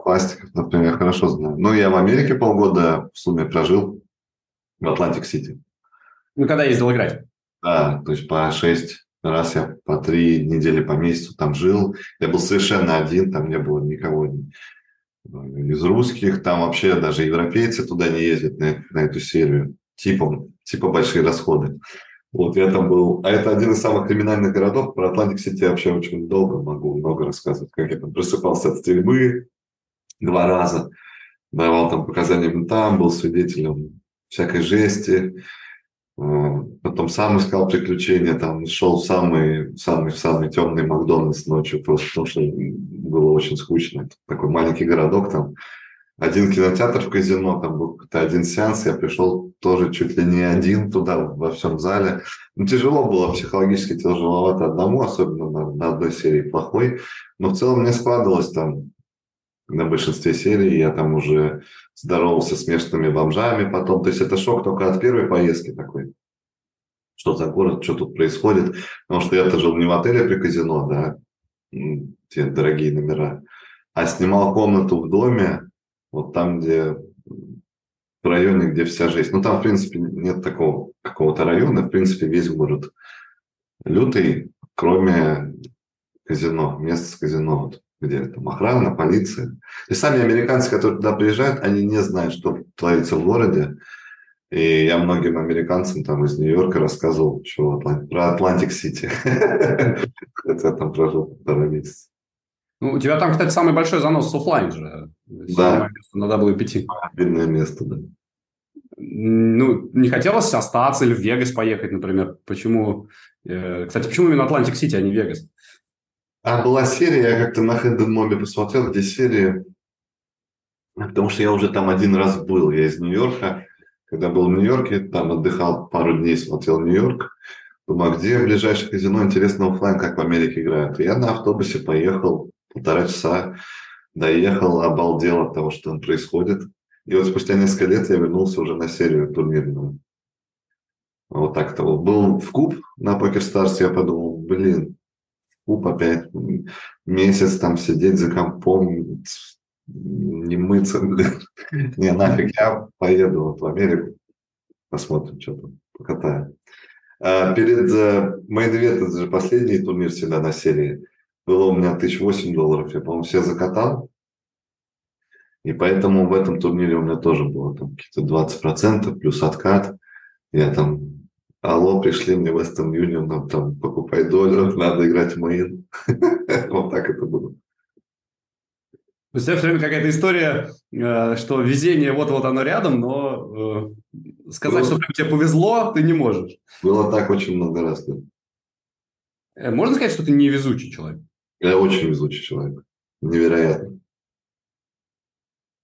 пластиков, например, я хорошо знаю. Ну, я в Америке полгода в сумме прожил, в Атлантик-Сити. Ну, когда ездил играть? Да, то есть по шесть раз я по три недели по месяцу там жил. Я был совершенно один, там не было никого из русских, там вообще даже европейцы туда не ездят на, на эту серию, типа, типа большие расходы. Вот я там был, а это один из самых криминальных городов, про Атлантик-Сити вообще очень долго могу много рассказывать, как я там просыпался от стрельбы два раза, давал там показания. Там, был свидетелем всякой жести, потом сам искал приключения, там шел в самый, самый, самый темный Макдональдс ночью, просто потому что было очень скучно. Такой маленький городок там. Один кинотеатр в казино, там был какой-то один сеанс, я пришел тоже чуть ли не один туда, во всем зале. Ну, тяжело было, психологически тяжеловато одному, особенно на, на одной серии плохой. Но в целом мне складывалось там на большинстве серий, я там уже здоровался с местными бомжами потом. То есть это шок только от первой поездки такой. Что за город, что тут происходит. Потому что я-то жил не в отеле при казино, да, те дорогие номера, а снимал комнату в доме, вот там, где в районе, где вся жизнь. Ну, там, в принципе, нет такого какого-то района, в принципе, весь город лютый, кроме казино, места с казино. Вот где там охрана, полиция. И сами американцы, которые туда приезжают, они не знают, что творится в городе. И я многим американцам там из Нью-Йорка рассказывал что, про Атлантик-Сити. Хотя там прожил полтора месяца. Ну, у тебя там, кстати, самый большой занос офлайн же. Да. Надо было пяти. Видное место, да. Ну, не хотелось остаться или в Вегас поехать, например. Почему? Э, кстати, почему именно Атлантик-Сити, а не Вегас? А была серия, я как-то на Hendon Mob е посмотрел, где серия, потому что я уже там один раз был, я из Нью-Йорка, когда был в Нью-Йорке, там отдыхал пару дней, смотрел Нью-Йорк, думаю, а где ближайшее казино, интересно офлайн, как в Америке играют. И я на автобусе поехал полтора часа, доехал, обалдел от того, что там происходит. И вот спустя несколько лет я вернулся уже на серию турнирную. Вот так-то. Был в Куб на Покер Старс, я подумал, блин, куб опять месяц там сидеть за компом, не мыться, Не, нафиг, я поеду вот в Америку, посмотрим, что там, покатаем. А перед Мейн-Ивент, это же последний турнир всегда на серии, было у меня 1008 долларов, я, по-моему, все закатал. И поэтому в этом турнире у меня тоже было там какие-то 20% плюс откат. Я там Алло, пришли мне Western Union, нам там покупай доллар, надо играть в Маин. Вот так это было. Все время какая-то история, э, что везение вот-вот оно рядом, но э, сказать, что прям тебе повезло, ты не можешь. Было так очень много раз. Да. Э, можно сказать, что ты невезучий человек? Я очень везучий человек. Невероятно.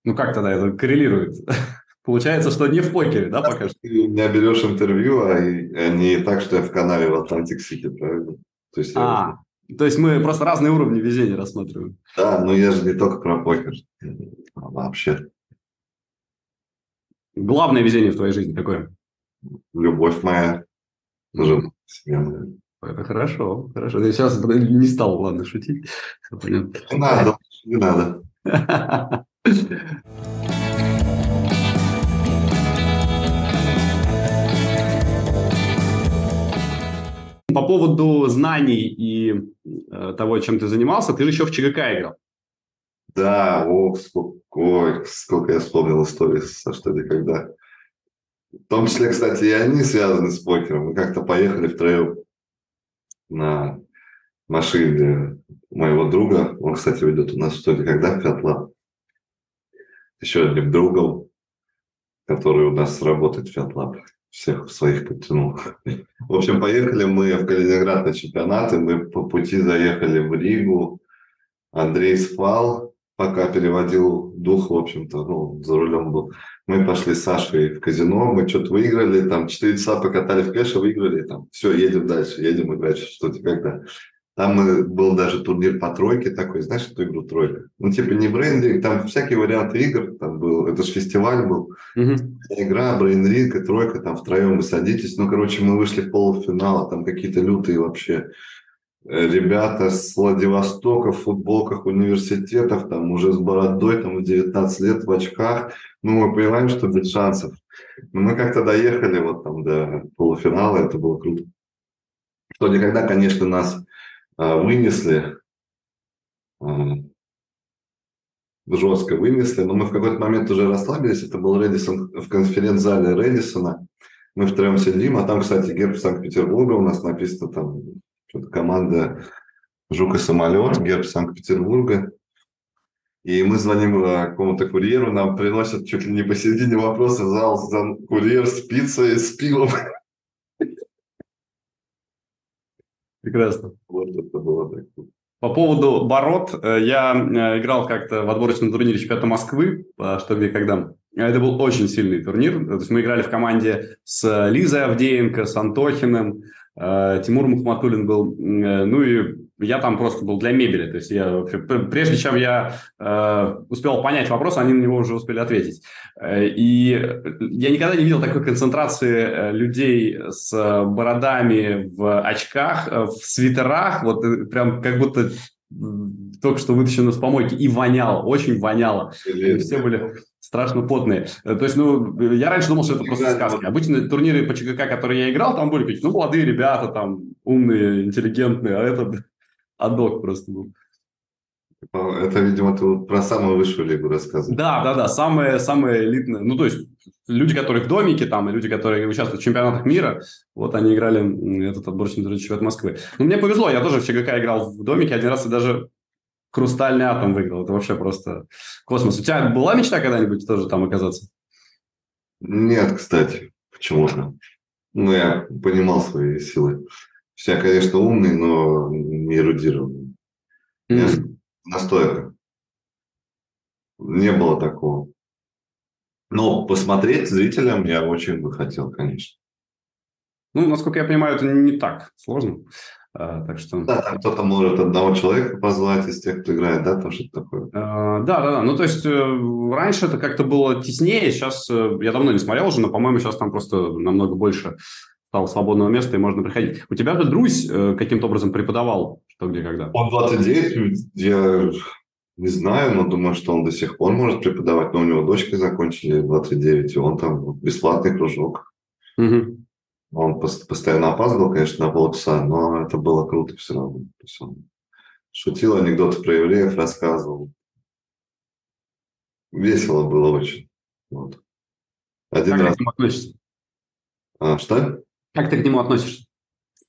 Ну как тогда это коррелирует? Получается, что не в покере, да, пока что? Ты меня берешь интервью, а, а не так, что я в канаве в Атлантик-Сити, правильно? То есть, а, я... то есть мы просто разные уровни везения рассматриваем. Да, но я же не только про покер. А вообще. Главное везение в твоей жизни какое? Любовь моя. Жена, Это хорошо, хорошо. Я сейчас не стал, ладно, шутить. Не надо, не надо. По поводу знаний и э, того, чем ты занимался, ты же еще в ЧГК играл. Да, ох, сколько, ой, сколько я вспомнил истории со что никогда. В том числе, кстати, и они связаны с покером. Мы как-то поехали втроем на машине моего друга. Он, кстати, ведет у нас что никогда FiatLab. Еще одним другом, который у нас работает в FiatLab всех своих подтянул. В общем, поехали мы в Калининград на чемпионаты, мы по пути заехали в Ригу, Андрей спал, пока переводил дух, в общем-то, ну, за рулем был. Мы пошли с Сашей в казино, мы что-то выиграли, там 4 часа покатали в кэше, выиграли, там, все, едем дальше, едем играть что-то когда. Там был даже турнир по тройке такой, знаешь, эту игру тройка? Ну, типа не брендинг, там всякие варианты игр, там был, это же фестиваль был. Uh-huh. Игра, брейнринг и тройка, там втроем вы садитесь. Ну, короче, мы вышли в полуфинал, а там какие-то лютые вообще э, ребята с Владивостока в футболках университетов, там уже с бородой, там в 19 лет в очках. Ну, мы понимаем, что без шансов. Но мы как-то доехали вот там до полуфинала, это было круто. Что никогда, конечно, нас вынесли, а, жестко вынесли, но мы в какой-то момент уже расслабились. Это был Редисон в конференц-зале Редисона. Мы втроем сидим, а там, кстати, герб Санкт-Петербурга у нас написано там что-то команда Жук и самолет, герб Санкт-Петербурга. И мы звоним а, какому-то курьеру, нам приносят чуть ли не посередине вопроса зал, зал курьер с пиццей, с пивом. Прекрасно. Вот это было так. По поводу ворот, э, я э, играл как-то в отборочном турнире чемпионата Москвы, что где когда. Это был очень сильный турнир. То есть мы играли в команде с Лизой Авдеенко, с Антохиным, э, Тимур Мухматулин был. Ну и я там просто был для мебели. То есть я вообще, прежде чем я э, успел понять вопрос, они на него уже успели ответить. Э, и я никогда не видел такой концентрации э, людей с бородами в очках, э, в свитерах, вот прям как будто только что вытащено с помойки, и воняло, очень воняло. Все были страшно потные. То есть, ну, я раньше думал, что это просто сказки. Обычно турниры по ЧГК, которые я играл, там были какие-то, ну, молодые ребята, там, умные, интеллигентные, а это адок просто был. Это, видимо, ты вот про самую высшую лигу рассказываешь. Да, да, да, самые, самые элитные. Ну, то есть, люди, которые в домике там, и люди, которые участвуют в чемпионатах мира, вот они играли этот отборочный чемпионат Москвы. Ну, мне повезло, я тоже в ЧГК играл в домике, один раз и даже хрустальный атом выиграл. Это вообще просто космос. У тебя была мечта когда-нибудь тоже там оказаться? Нет, кстати, почему-то. Ну, я понимал свои силы. Я, конечно, умный, но не эрудированный. Mm-hmm. Настойка. Не было такого. Но посмотреть зрителям я очень бы хотел, конечно. Ну, насколько я понимаю, это не так сложно. А, так что... Да, там кто-то может одного человека позвать из тех, кто играет, да, там что-то такое. А, да, да, да. Ну, то есть, э, раньше это как-то было теснее, сейчас э, я давно не смотрел уже, но, по-моему, сейчас там просто намного больше стало свободного места, и можно приходить. У тебя же Друзь э, каким-то образом преподавал, что где, когда? Он 29, я не знаю, но думаю, что он до сих пор может преподавать, но у него дочки закончили 29, и он там бесплатный кружок. Угу. Он постоянно опаздывал, конечно, на полчаса, но это было круто все равно. То есть он шутил, анекдоты про евреев рассказывал. Весело было очень. Вот. Один как раз... ты к нему относишься? А, что? Как ты к нему относишься?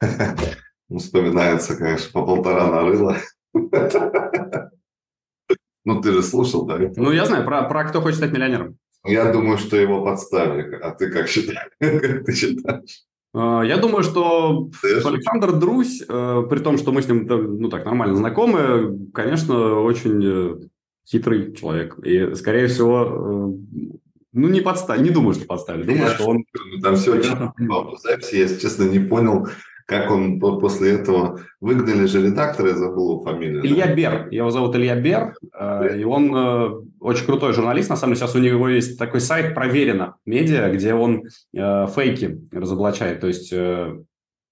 Вспоминается, конечно, по полтора нарыло. Ну, ты же слушал, да? Ну, я знаю, про, про «Кто хочет стать миллионером». Я думаю, что его подставили. А ты как считаешь? Как ты считаешь? А, я думаю, что Александр Друзь, э, при том, что мы с ним ну так нормально знакомы, конечно, очень э, хитрый человек. И, скорее всего, э, ну, не подставили. Не думаю, что подставили. Думаю, что он... Там все очень записи, я, если честно, не понял, как он после этого... Выгнали же редактора, я забыл его фамилию. Илья да? Бер. Его зовут Илья Бер. Э, и он э, очень крутой журналист. На самом деле, сейчас у него есть такой сайт «Проверено медиа», где он э, фейки разоблачает. То есть,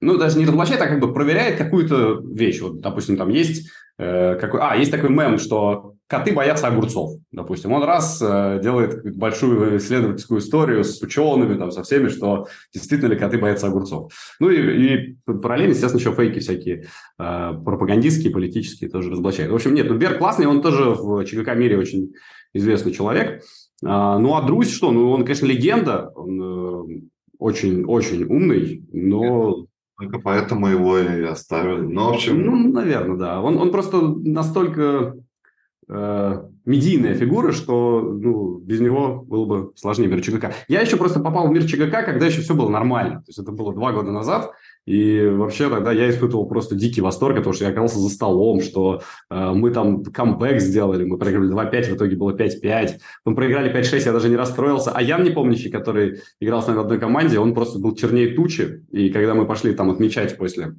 ну, даже не разоблачает, а как бы проверяет какую-то вещь. Вот, допустим, там есть... Какой... А, есть такой мем, что коты боятся огурцов, допустим. Он раз э, делает большую исследовательскую историю с учеными, там, со всеми, что действительно ли коты боятся огурцов. Ну и, и параллельно, естественно, еще фейки всякие э, пропагандистские, политические тоже разоблачает. В общем, нет, ну Берг классный, он тоже в ЧГК мире очень известный человек. А, ну а Друзь что? Ну он, конечно, легенда, он очень-очень э, умный, но... Только поэтому его и оставили. Ну, в общем... Ну, наверное, да. Он, он просто настолько э, медийная фигура, что ну, без него было бы сложнее мир ЧГК. Я еще просто попал в мир ЧГК, когда еще все было нормально. То есть это было два года назад, и вообще тогда я испытывал просто дикий восторг, потому что я оказался за столом, что э, мы там камбэк сделали, мы проиграли 2-5, в итоге было 5-5. Мы проиграли 5-6, я даже не расстроился. А Ян Непомнящий, который играл с нами в одной команде, он просто был чернее тучи. И когда мы пошли там отмечать после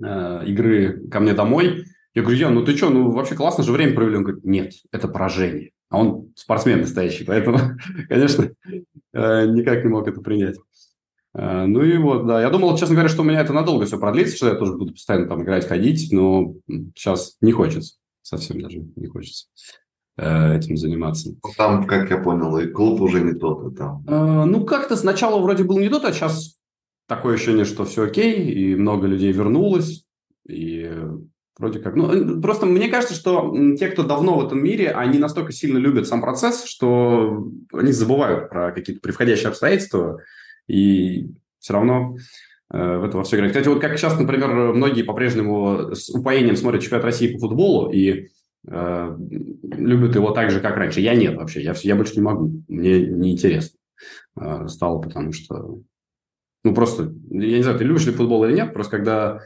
э, игры ко мне домой, я говорю, Ян, ну ты что, ну вообще классно же время провели. Он говорит, нет, это поражение. А он спортсмен настоящий, поэтому, конечно, э, никак не мог это принять. Э, ну и вот, да. Я думал, честно говоря, что у меня это надолго все продлится, что я тоже буду постоянно там играть, ходить, но сейчас не хочется. Совсем даже не хочется э, этим заниматься. Ну, там, как я понял, и клуб уже не тот, и там. Ну, как-то сначала вроде был не тот, а сейчас такое ощущение, что все окей, и много людей вернулось, и Вроде как. Ну, просто мне кажется, что те, кто давно в этом мире, они настолько сильно любят сам процесс, что они забывают про какие-то превходящие обстоятельства, и все равно э, в это во все играют. Кстати, вот как сейчас, например, многие по-прежнему с упоением смотрят чемпионат России по футболу и э, любят его так же, как раньше. Я нет вообще, я, я больше не могу, мне неинтересно э, стало, потому что... Ну, просто, я не знаю, ты любишь ли футбол или нет, просто когда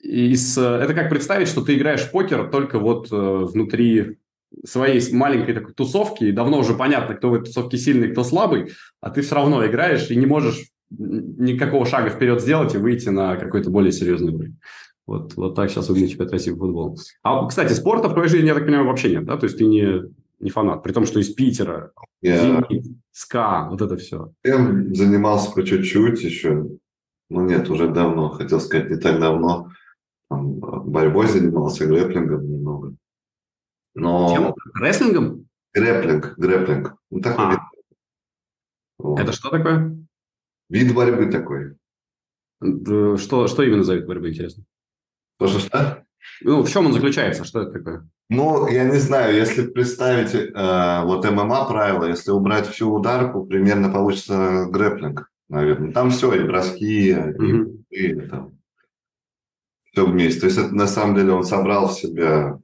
из, это как представить, что ты играешь в покер только вот э, внутри своей маленькой такой тусовки, и давно уже понятно, кто в этой тусовке сильный, кто слабый, а ты все равно играешь и не можешь никакого шага вперед сделать и выйти на какой-то более серьезный уровень. Вот, вот так сейчас выглядит чемпионат России в футбол. А, кстати, спорта в твоей жизни, я так понимаю, вообще нет, да? То есть ты не, не фанат, при том, что из Питера, я... Зенит, СКА, вот это все. Я занимался по чуть-чуть еще, ну нет, уже давно, хотел сказать, не так давно там, борьбой занимался, грэплингом немного. Но... Чем? Рестлингом? Грэплинг, грэплинг. Ну, такой а. вид. Вот. Это что такое? Вид борьбы такой. Что, что именно за вид борьбы, интересно? То, что что? Ну, в чем он заключается? Что это такое? Ну, я не знаю, если представить э, вот ММА правила, если убрать всю ударку, примерно получится грэплинг, наверное. Там все, и броски, mm-hmm. и, и там все вместе. То есть это на самом деле он собрал в себя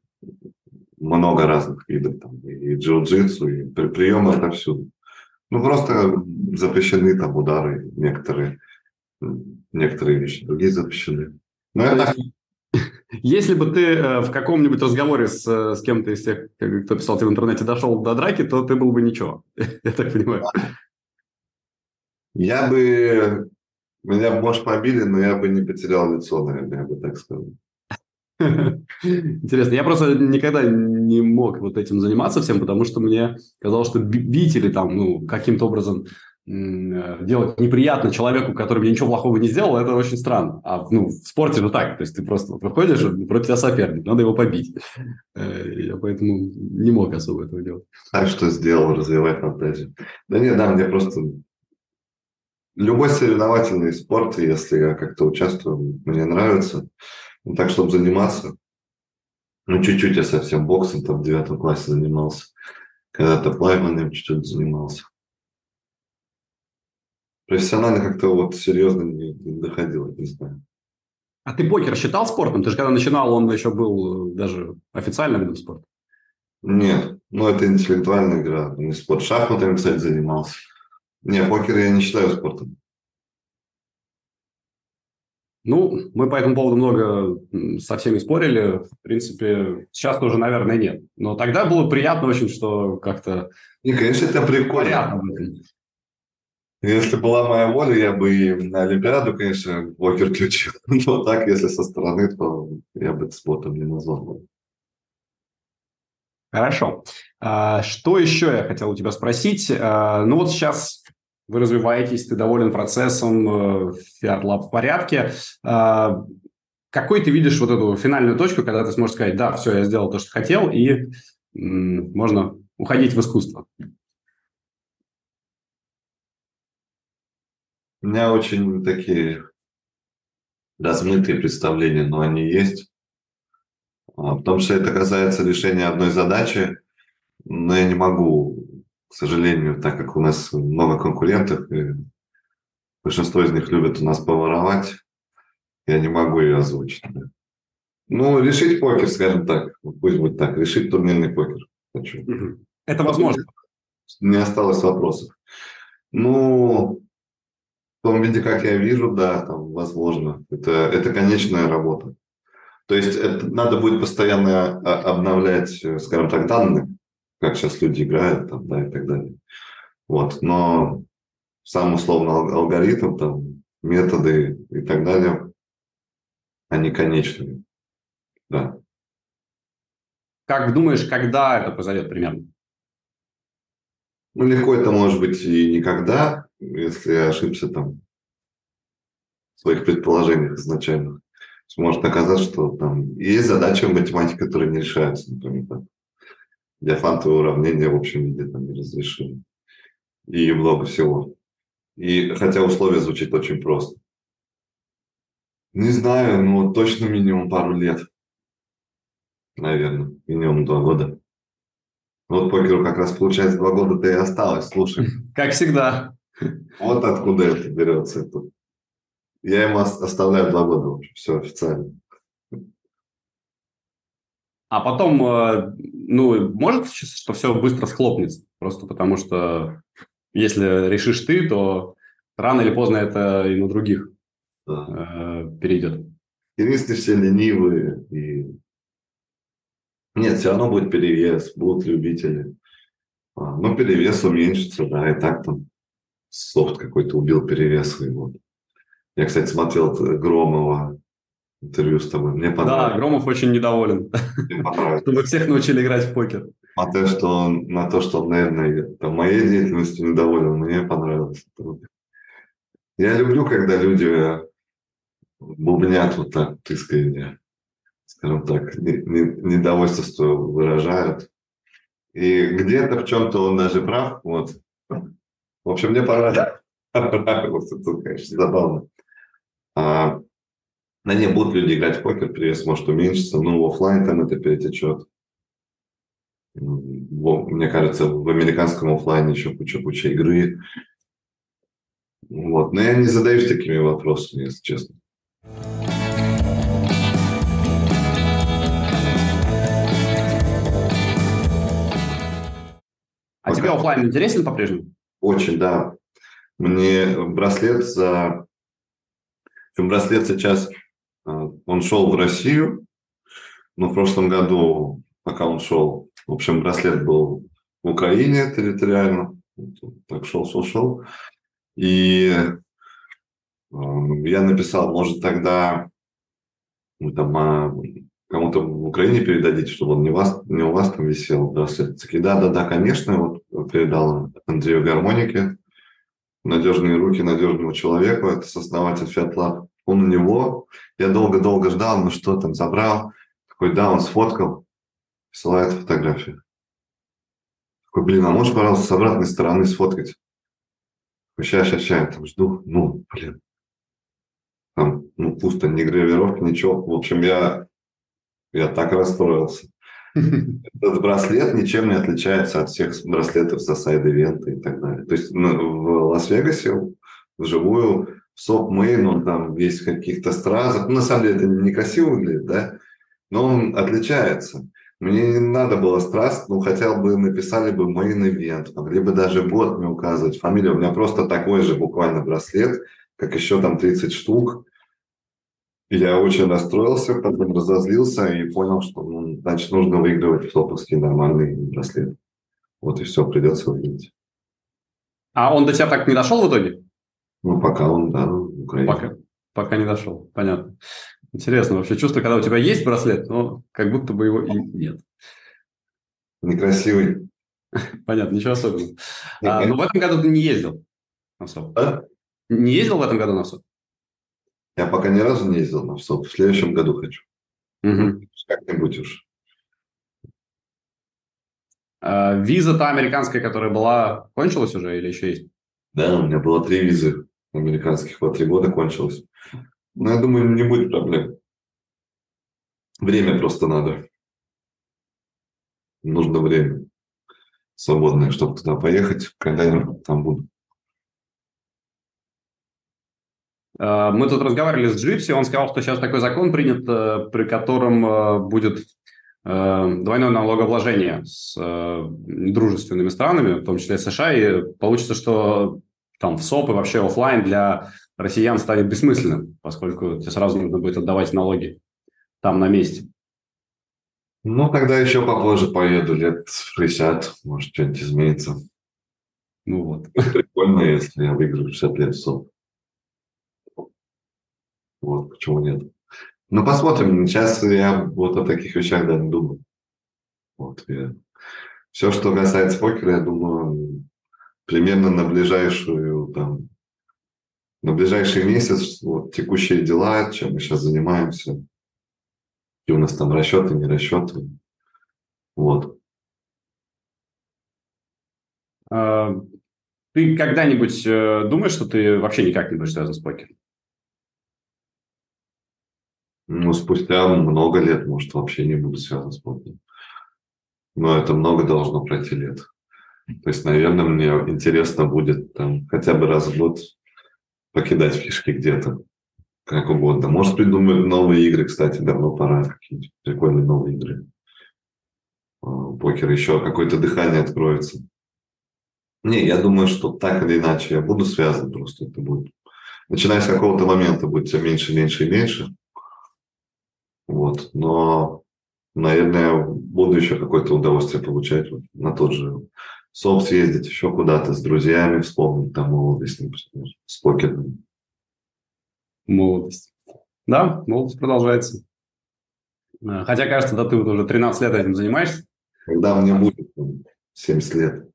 много разных видов, там, и джиу-джитсу, и при, приемы отовсюду. Ну, просто запрещены там удары некоторые, некоторые вещи, другие запрещены. Но это... Если бы ты э, в каком-нибудь разговоре с, с кем-то из тех, кто писал тебе в интернете, дошел до драки, то ты был бы ничего, я так понимаю. Я бы меня бы, может, побили, но я бы не потерял лицо, наверное, я бы так сказал. Интересно. Я просто никогда не мог вот этим заниматься всем, потому что мне казалось, что бить или там, ну, каким-то образом э, делать неприятно человеку, который мне ничего плохого не сделал, это очень странно. А ну, в спорте же так. То есть ты просто вот выходишь, против тебя соперник, надо его побить. Э, я поэтому не мог особо этого делать. Так что сделал, развивать фантазию. Да нет, да, мне просто любой соревновательный спорт, если я как-то участвую, мне нравится. Ну, так, чтобы заниматься, ну, чуть-чуть я совсем боксом там в девятом классе занимался. Когда-то плаванием чуть-чуть занимался. Профессионально как-то вот серьезно не, не доходило, не знаю. А ты покер считал спортом? Ты же когда начинал, он еще был даже официальным видом спорта. Нет, ну это интеллектуальная игра, не спорт. Шахматами, кстати, занимался. Не, покер я не считаю спортом. Ну, мы по этому поводу много со всеми спорили. В принципе, сейчас тоже, наверное, нет. Но тогда было приятно очень, что как-то... Не, конечно, это прикольно. Если была моя воля, я бы и на Олимпиаду, конечно, покер включил. Но так, если со стороны, то я бы это спортом не назвал. Хорошо. А, что еще я хотел у тебя спросить? А, ну вот сейчас вы развиваетесь, ты доволен процессом, э, Fiat Lab в порядке. А, какой ты видишь вот эту финальную точку, когда ты сможешь сказать, да, все, я сделал то, что хотел, и можно уходить в искусство? У меня очень такие размытые представления, но они есть. А, потому что это касается решения одной задачи, но я не могу сожалению, так как у нас много конкурентов, и большинство из них любят у нас поворовать, я не могу ее озвучить. Ну, решить покер, скажем так, пусть будет так, решить турнирный покер хочу. Это возможно. Не осталось вопросов. Ну, в том виде, как я вижу, да, там, возможно. Это, это конечная работа. То есть это надо будет постоянно а, обновлять, скажем так, данные как сейчас люди играют, там, да, и так далее. Вот, но сам условно алгоритм, там, методы и так далее, они конечные, да. Как думаешь, когда это произойдет примерно? Ну, легко это может быть и никогда, если я ошибся там в своих предположениях изначально. Может оказаться, что там есть задачи в математике, которые не решаются, например. Так диафантовые уравнения в общем виде там неразрешимы. И много всего. И хотя условия звучит очень просто. Не знаю, но точно минимум пару лет. Наверное, минимум два года. Вот покеру как раз получается два года-то и осталось, слушай. Как всегда. Вот откуда это берется. Я ему оставляю два года уже, все официально. А потом, э, ну, может, что все быстро схлопнется, просто потому что если решишь ты, то рано или поздно это и на других да. э, перейдет. Единственное, все ленивые. И... Нет, все равно будет перевес, будут любители. А, но перевес уменьшится, да, и так там софт какой-то убил перевес его. Я, кстати, смотрел Громова интервью с тобой. Мне понравилось. Да, Громов очень недоволен. Мне понравилось. Чтобы всех научили играть в покер. На то, что он, на то, что он, наверное, там, моей деятельностью недоволен, мне понравилось. Я люблю, когда люди бубнят вот так искренне, скажем так, недовольство, что выражают. И где-то в чем-то он даже прав. Вот. В общем, мне понравилось. Это, конечно, забавно. А, на ней будут люди играть в покер, пресс может уменьшиться, но в офлайн там это перетечет. Мне кажется, в американском офлайне еще куча-куча игры. Вот. Но я не задаюсь такими вопросами, если честно. А Пока. тебе офлайн интересен по-прежнему? Очень, да. Мне браслет за... Браслет сейчас он шел в Россию, но в прошлом году, пока он шел, в общем, браслет был в Украине территориально. Так шел, шел, шел. И я написал, может, тогда ну, там, а, кому-то в Украине передадите, чтобы он не, вас, не у вас там висел браслет. Такие, да, да, да, конечно. Вот передал Андрею Гармонике. Надежные руки надежного человека. Это сооснователь Fiat Lab он у него, я долго-долго ждал, ну что там, забрал, такой, да, он сфоткал, присылает фотографию. Такой, блин, а можешь, пожалуйста, с обратной стороны сфоткать? Сейчас, сейчас, сейчас, там жду, ну, блин. Там, ну, пусто, ни гравировки, ничего. В общем, я, я так расстроился. Этот браслет ничем не отличается от всех браслетов за сайд-ивенты и так далее. То есть ну, в Лас-Вегасе вживую соп мейн, он там весь в каких-то стразах. Ну, на самом деле это некрасиво выглядит, да, но он отличается. Мне не надо было страст, ну хотя бы написали бы main event, могли бы даже год мне указывать, фамилию. У меня просто такой же буквально браслет, как еще там 30 штук. Я очень расстроился, потом разозлился и понял, что ну, значит нужно выигрывать топовский нормальный браслет. Вот и все, придется выиграть. А он до тебя так не дошел в итоге? Ну, пока он, да, в Украине. Пока, пока не дошел, понятно. Интересно вообще чувство, когда у тебя есть браслет, но как будто бы его и нет. Некрасивый. Понятно, ничего особенного. А, но в этом году ты не ездил на СОП? А? Не ездил в этом году на СОП? Я пока ни разу не ездил на СОП. В следующем году хочу. Угу. Как-нибудь уж. А, виза та американская, которая была, кончилась уже или еще есть? Да, у меня было три визы американских. Вот три года кончилось. Но я думаю, не будет проблем. Время просто надо. Нужно время свободное, чтобы туда поехать, когда-нибудь там буду. А, мы тут разговаривали с Джипси, он сказал, что сейчас такой закон принят, э, при котором э, будет э, двойное налогообложение с дружественными странами, в том числе США, и получится, что там в СОП и вообще офлайн для россиян станет бессмысленным, поскольку тебе сразу нужно будет отдавать налоги там на месте. Ну, тогда еще попозже поеду, лет 60, может, что-нибудь изменится. Ну вот. Прикольно, если я выиграю 60 лет в СОП. Вот, почему нет? Ну, посмотрим. Сейчас я вот о таких вещах даже не думаю. Вот, я... Все, что касается покера, я думаю, примерно на ближайшую там на ближайший месяц вот, текущие дела, чем мы сейчас занимаемся, и у нас там расчеты, не расчеты. Вот. А, ты когда-нибудь э, думаешь, что ты вообще никак не будешь связан с покером? Ну, спустя много лет, может, вообще не буду связан с покером. Но это много должно пройти лет. То есть, наверное, мне интересно будет там хотя бы раз в год покидать фишки где-то, как угодно. Может придумать новые игры, кстати, давно пора, какие-нибудь прикольные новые игры. А, покер еще какое-то дыхание откроется. Не, я думаю, что так или иначе я буду связан, просто это будет. Начиная с какого-то момента будет все меньше, меньше и меньше. Вот, но, наверное, буду еще какое-то удовольствие получать вот, на тот же СОП съездить еще куда-то с друзьями, вспомнить там молодость, например, с покером. Молодость. Да, молодость продолжается. Э, хотя, кажется, да, ты вот уже 13 лет этим занимаешься. Когда мне будет 70 лет.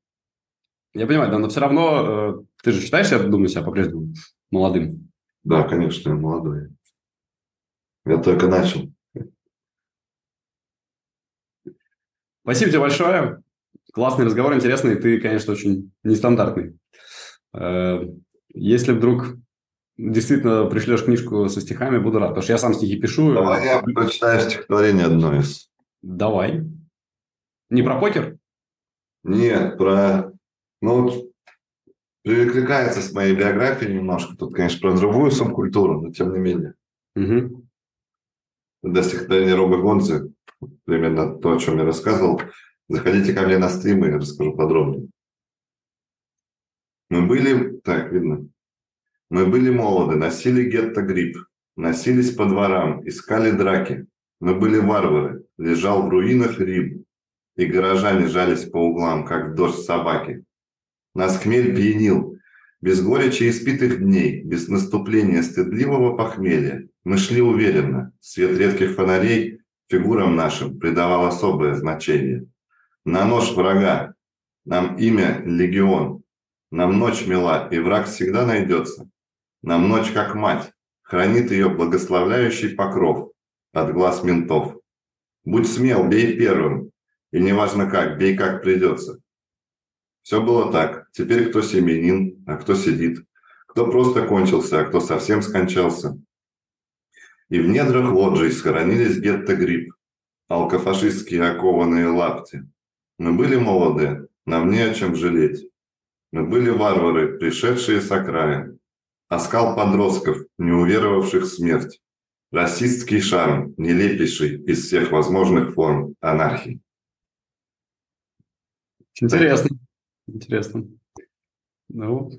Я понимаю, да, но все равно э, ты же считаешь, я думаю, себя по-прежнему молодым? Да, конечно, я молодой. Я только начал. Спасибо тебе большое. Классный разговор, интересный. Ты, конечно, очень нестандартный. Э, если вдруг действительно пришлешь книжку со стихами, буду рад, потому что я сам стихи пишу. Давай я прочитаю стихотворение одно из. Давай. Не про покер? Нет, про... Ну, перекликается с моей биографией немножко. Тут, конечно, про другую субкультуру, но тем не менее. Угу. До стихотворения Роба Гонзы, примерно то, о чем я рассказывал, Заходите ко мне на стрим, и я расскажу подробнее. Мы были, так, видно, мы были молоды, носили гетто-грипп, носились по дворам, искали драки. Мы были варвары, лежал в руинах Рим, и горожане жались по углам, как дождь собаки. Нас хмель пьянил, без горечи испитых дней, без наступления стыдливого похмелья. Мы шли уверенно, свет редких фонарей фигурам нашим придавал особое значение. На нож врага. Нам имя легион. Нам ночь мила, и враг всегда найдется. Нам ночь как мать. Хранит ее благословляющий покров от глаз ментов. Будь смел, бей первым. И неважно как, бей как придется. Все было так. Теперь кто семенин, а кто сидит. Кто просто кончился, а кто совсем скончался. И в недрах лоджий схоронились гетто-гриб, алкофашистские окованные лапти. Мы были молоды, нам не о чем жалеть. Мы были варвары, пришедшие с окраин. Оскал подростков, не уверовавших в смерть. Расистский шарм, нелепейший из всех возможных форм анархии. Интересно. Интересно. Ну,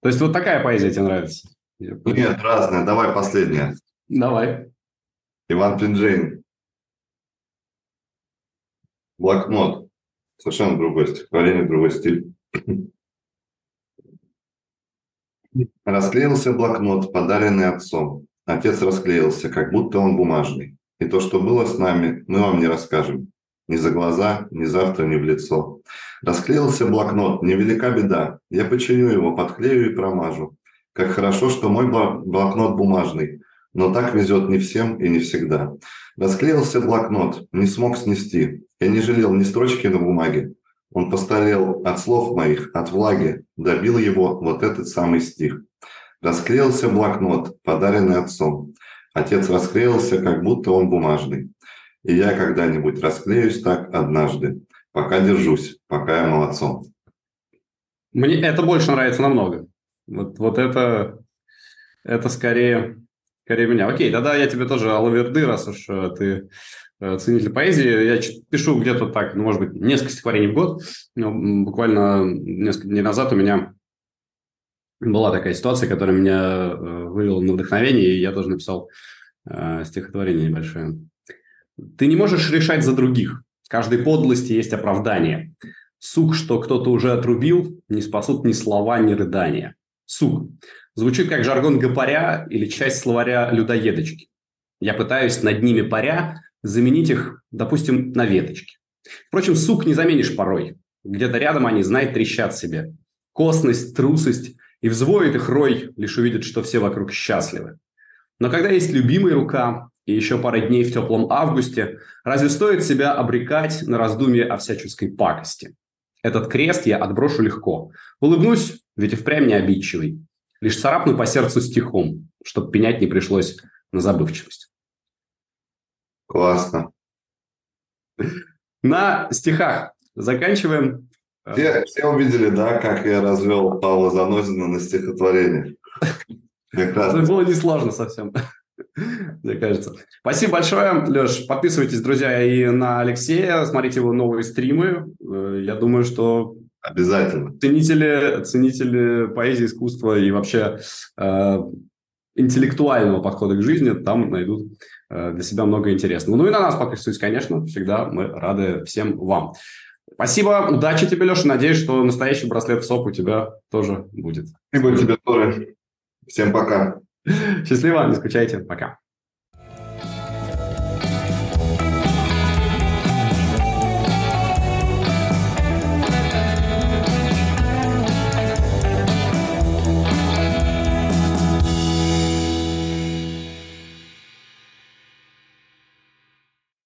то есть вот такая поэзия тебе нравится? Нет, разная. Давай последняя. Давай. Иван Пинджейн. Блокнот. Совершенно другое стихотворение, другой стиль. Расклеился блокнот, подаренный отцом. Отец расклеился, как будто он бумажный. И то, что было с нами, мы вам не расскажем. Ни за глаза, ни завтра, ни в лицо. Расклеился блокнот, невелика беда. Я починю его, подклею и промажу. Как хорошо, что мой блокнот бумажный. Но так везет не всем и не всегда. Расклеился блокнот, не смог снести. Я не жалел ни строчки на бумаге. Он постарел от слов моих, от влаги, добил его вот этот самый стих. Расклеился блокнот, подаренный отцом. Отец расклеился, как будто он бумажный. И я когда-нибудь расклеюсь так однажды. Пока держусь, пока я молодцом. Мне это больше нравится намного. Вот, вот это, это скорее, скорее меня. Окей, тогда я тебе тоже алаверды, раз уж э, ты э, ценитель поэзии. Я пишу где-то так, ну, может быть, несколько стихотворений в год. Но буквально несколько дней назад у меня была такая ситуация, которая меня э, вывела на вдохновение, и я тоже написал стихотворение небольшое. Ты не можешь решать за других. Каждой подлости есть оправдание. Сук, что кто-то уже отрубил, не спасут ни слова, ни рыдания. Сук. Звучит как жаргон гопаря или часть словаря людоедочки. Я пытаюсь над ними паря заменить их, допустим, на веточки. Впрочем, сук не заменишь порой. Где-то рядом они, знай, трещат себе. Косность, трусость и взвоет их рой, лишь увидят, что все вокруг счастливы. Но когда есть любимая рука, и еще пара дней в теплом августе, разве стоит себя обрекать на раздумье о всяческой пакости? Этот крест я отброшу легко. Улыбнусь, ведь и впрямь не обидчивый. Лишь царапну по сердцу стихом, чтоб пенять не пришлось на забывчивость. Классно. На стихах заканчиваем. Все, все увидели, да, как я развел Павла Занозина на стихотворение. Это было несложно совсем. мне кажется. Спасибо большое, Леш. Подписывайтесь, друзья, и на Алексея, смотрите его новые стримы. Э, я думаю, что Обязательно. Ценители, ценители поэзии, искусства и вообще э, интеллектуального подхода к жизни там найдут э, для себя много интересного. Ну и на нас подписывайтесь, конечно. Всегда мы рады всем вам. Спасибо, удачи тебе, Леша. Надеюсь, что настоящий браслет СОП у тебя тоже будет. Спасибо тебе тоже. Всем пока. Счастливо, не скучайте. Пока.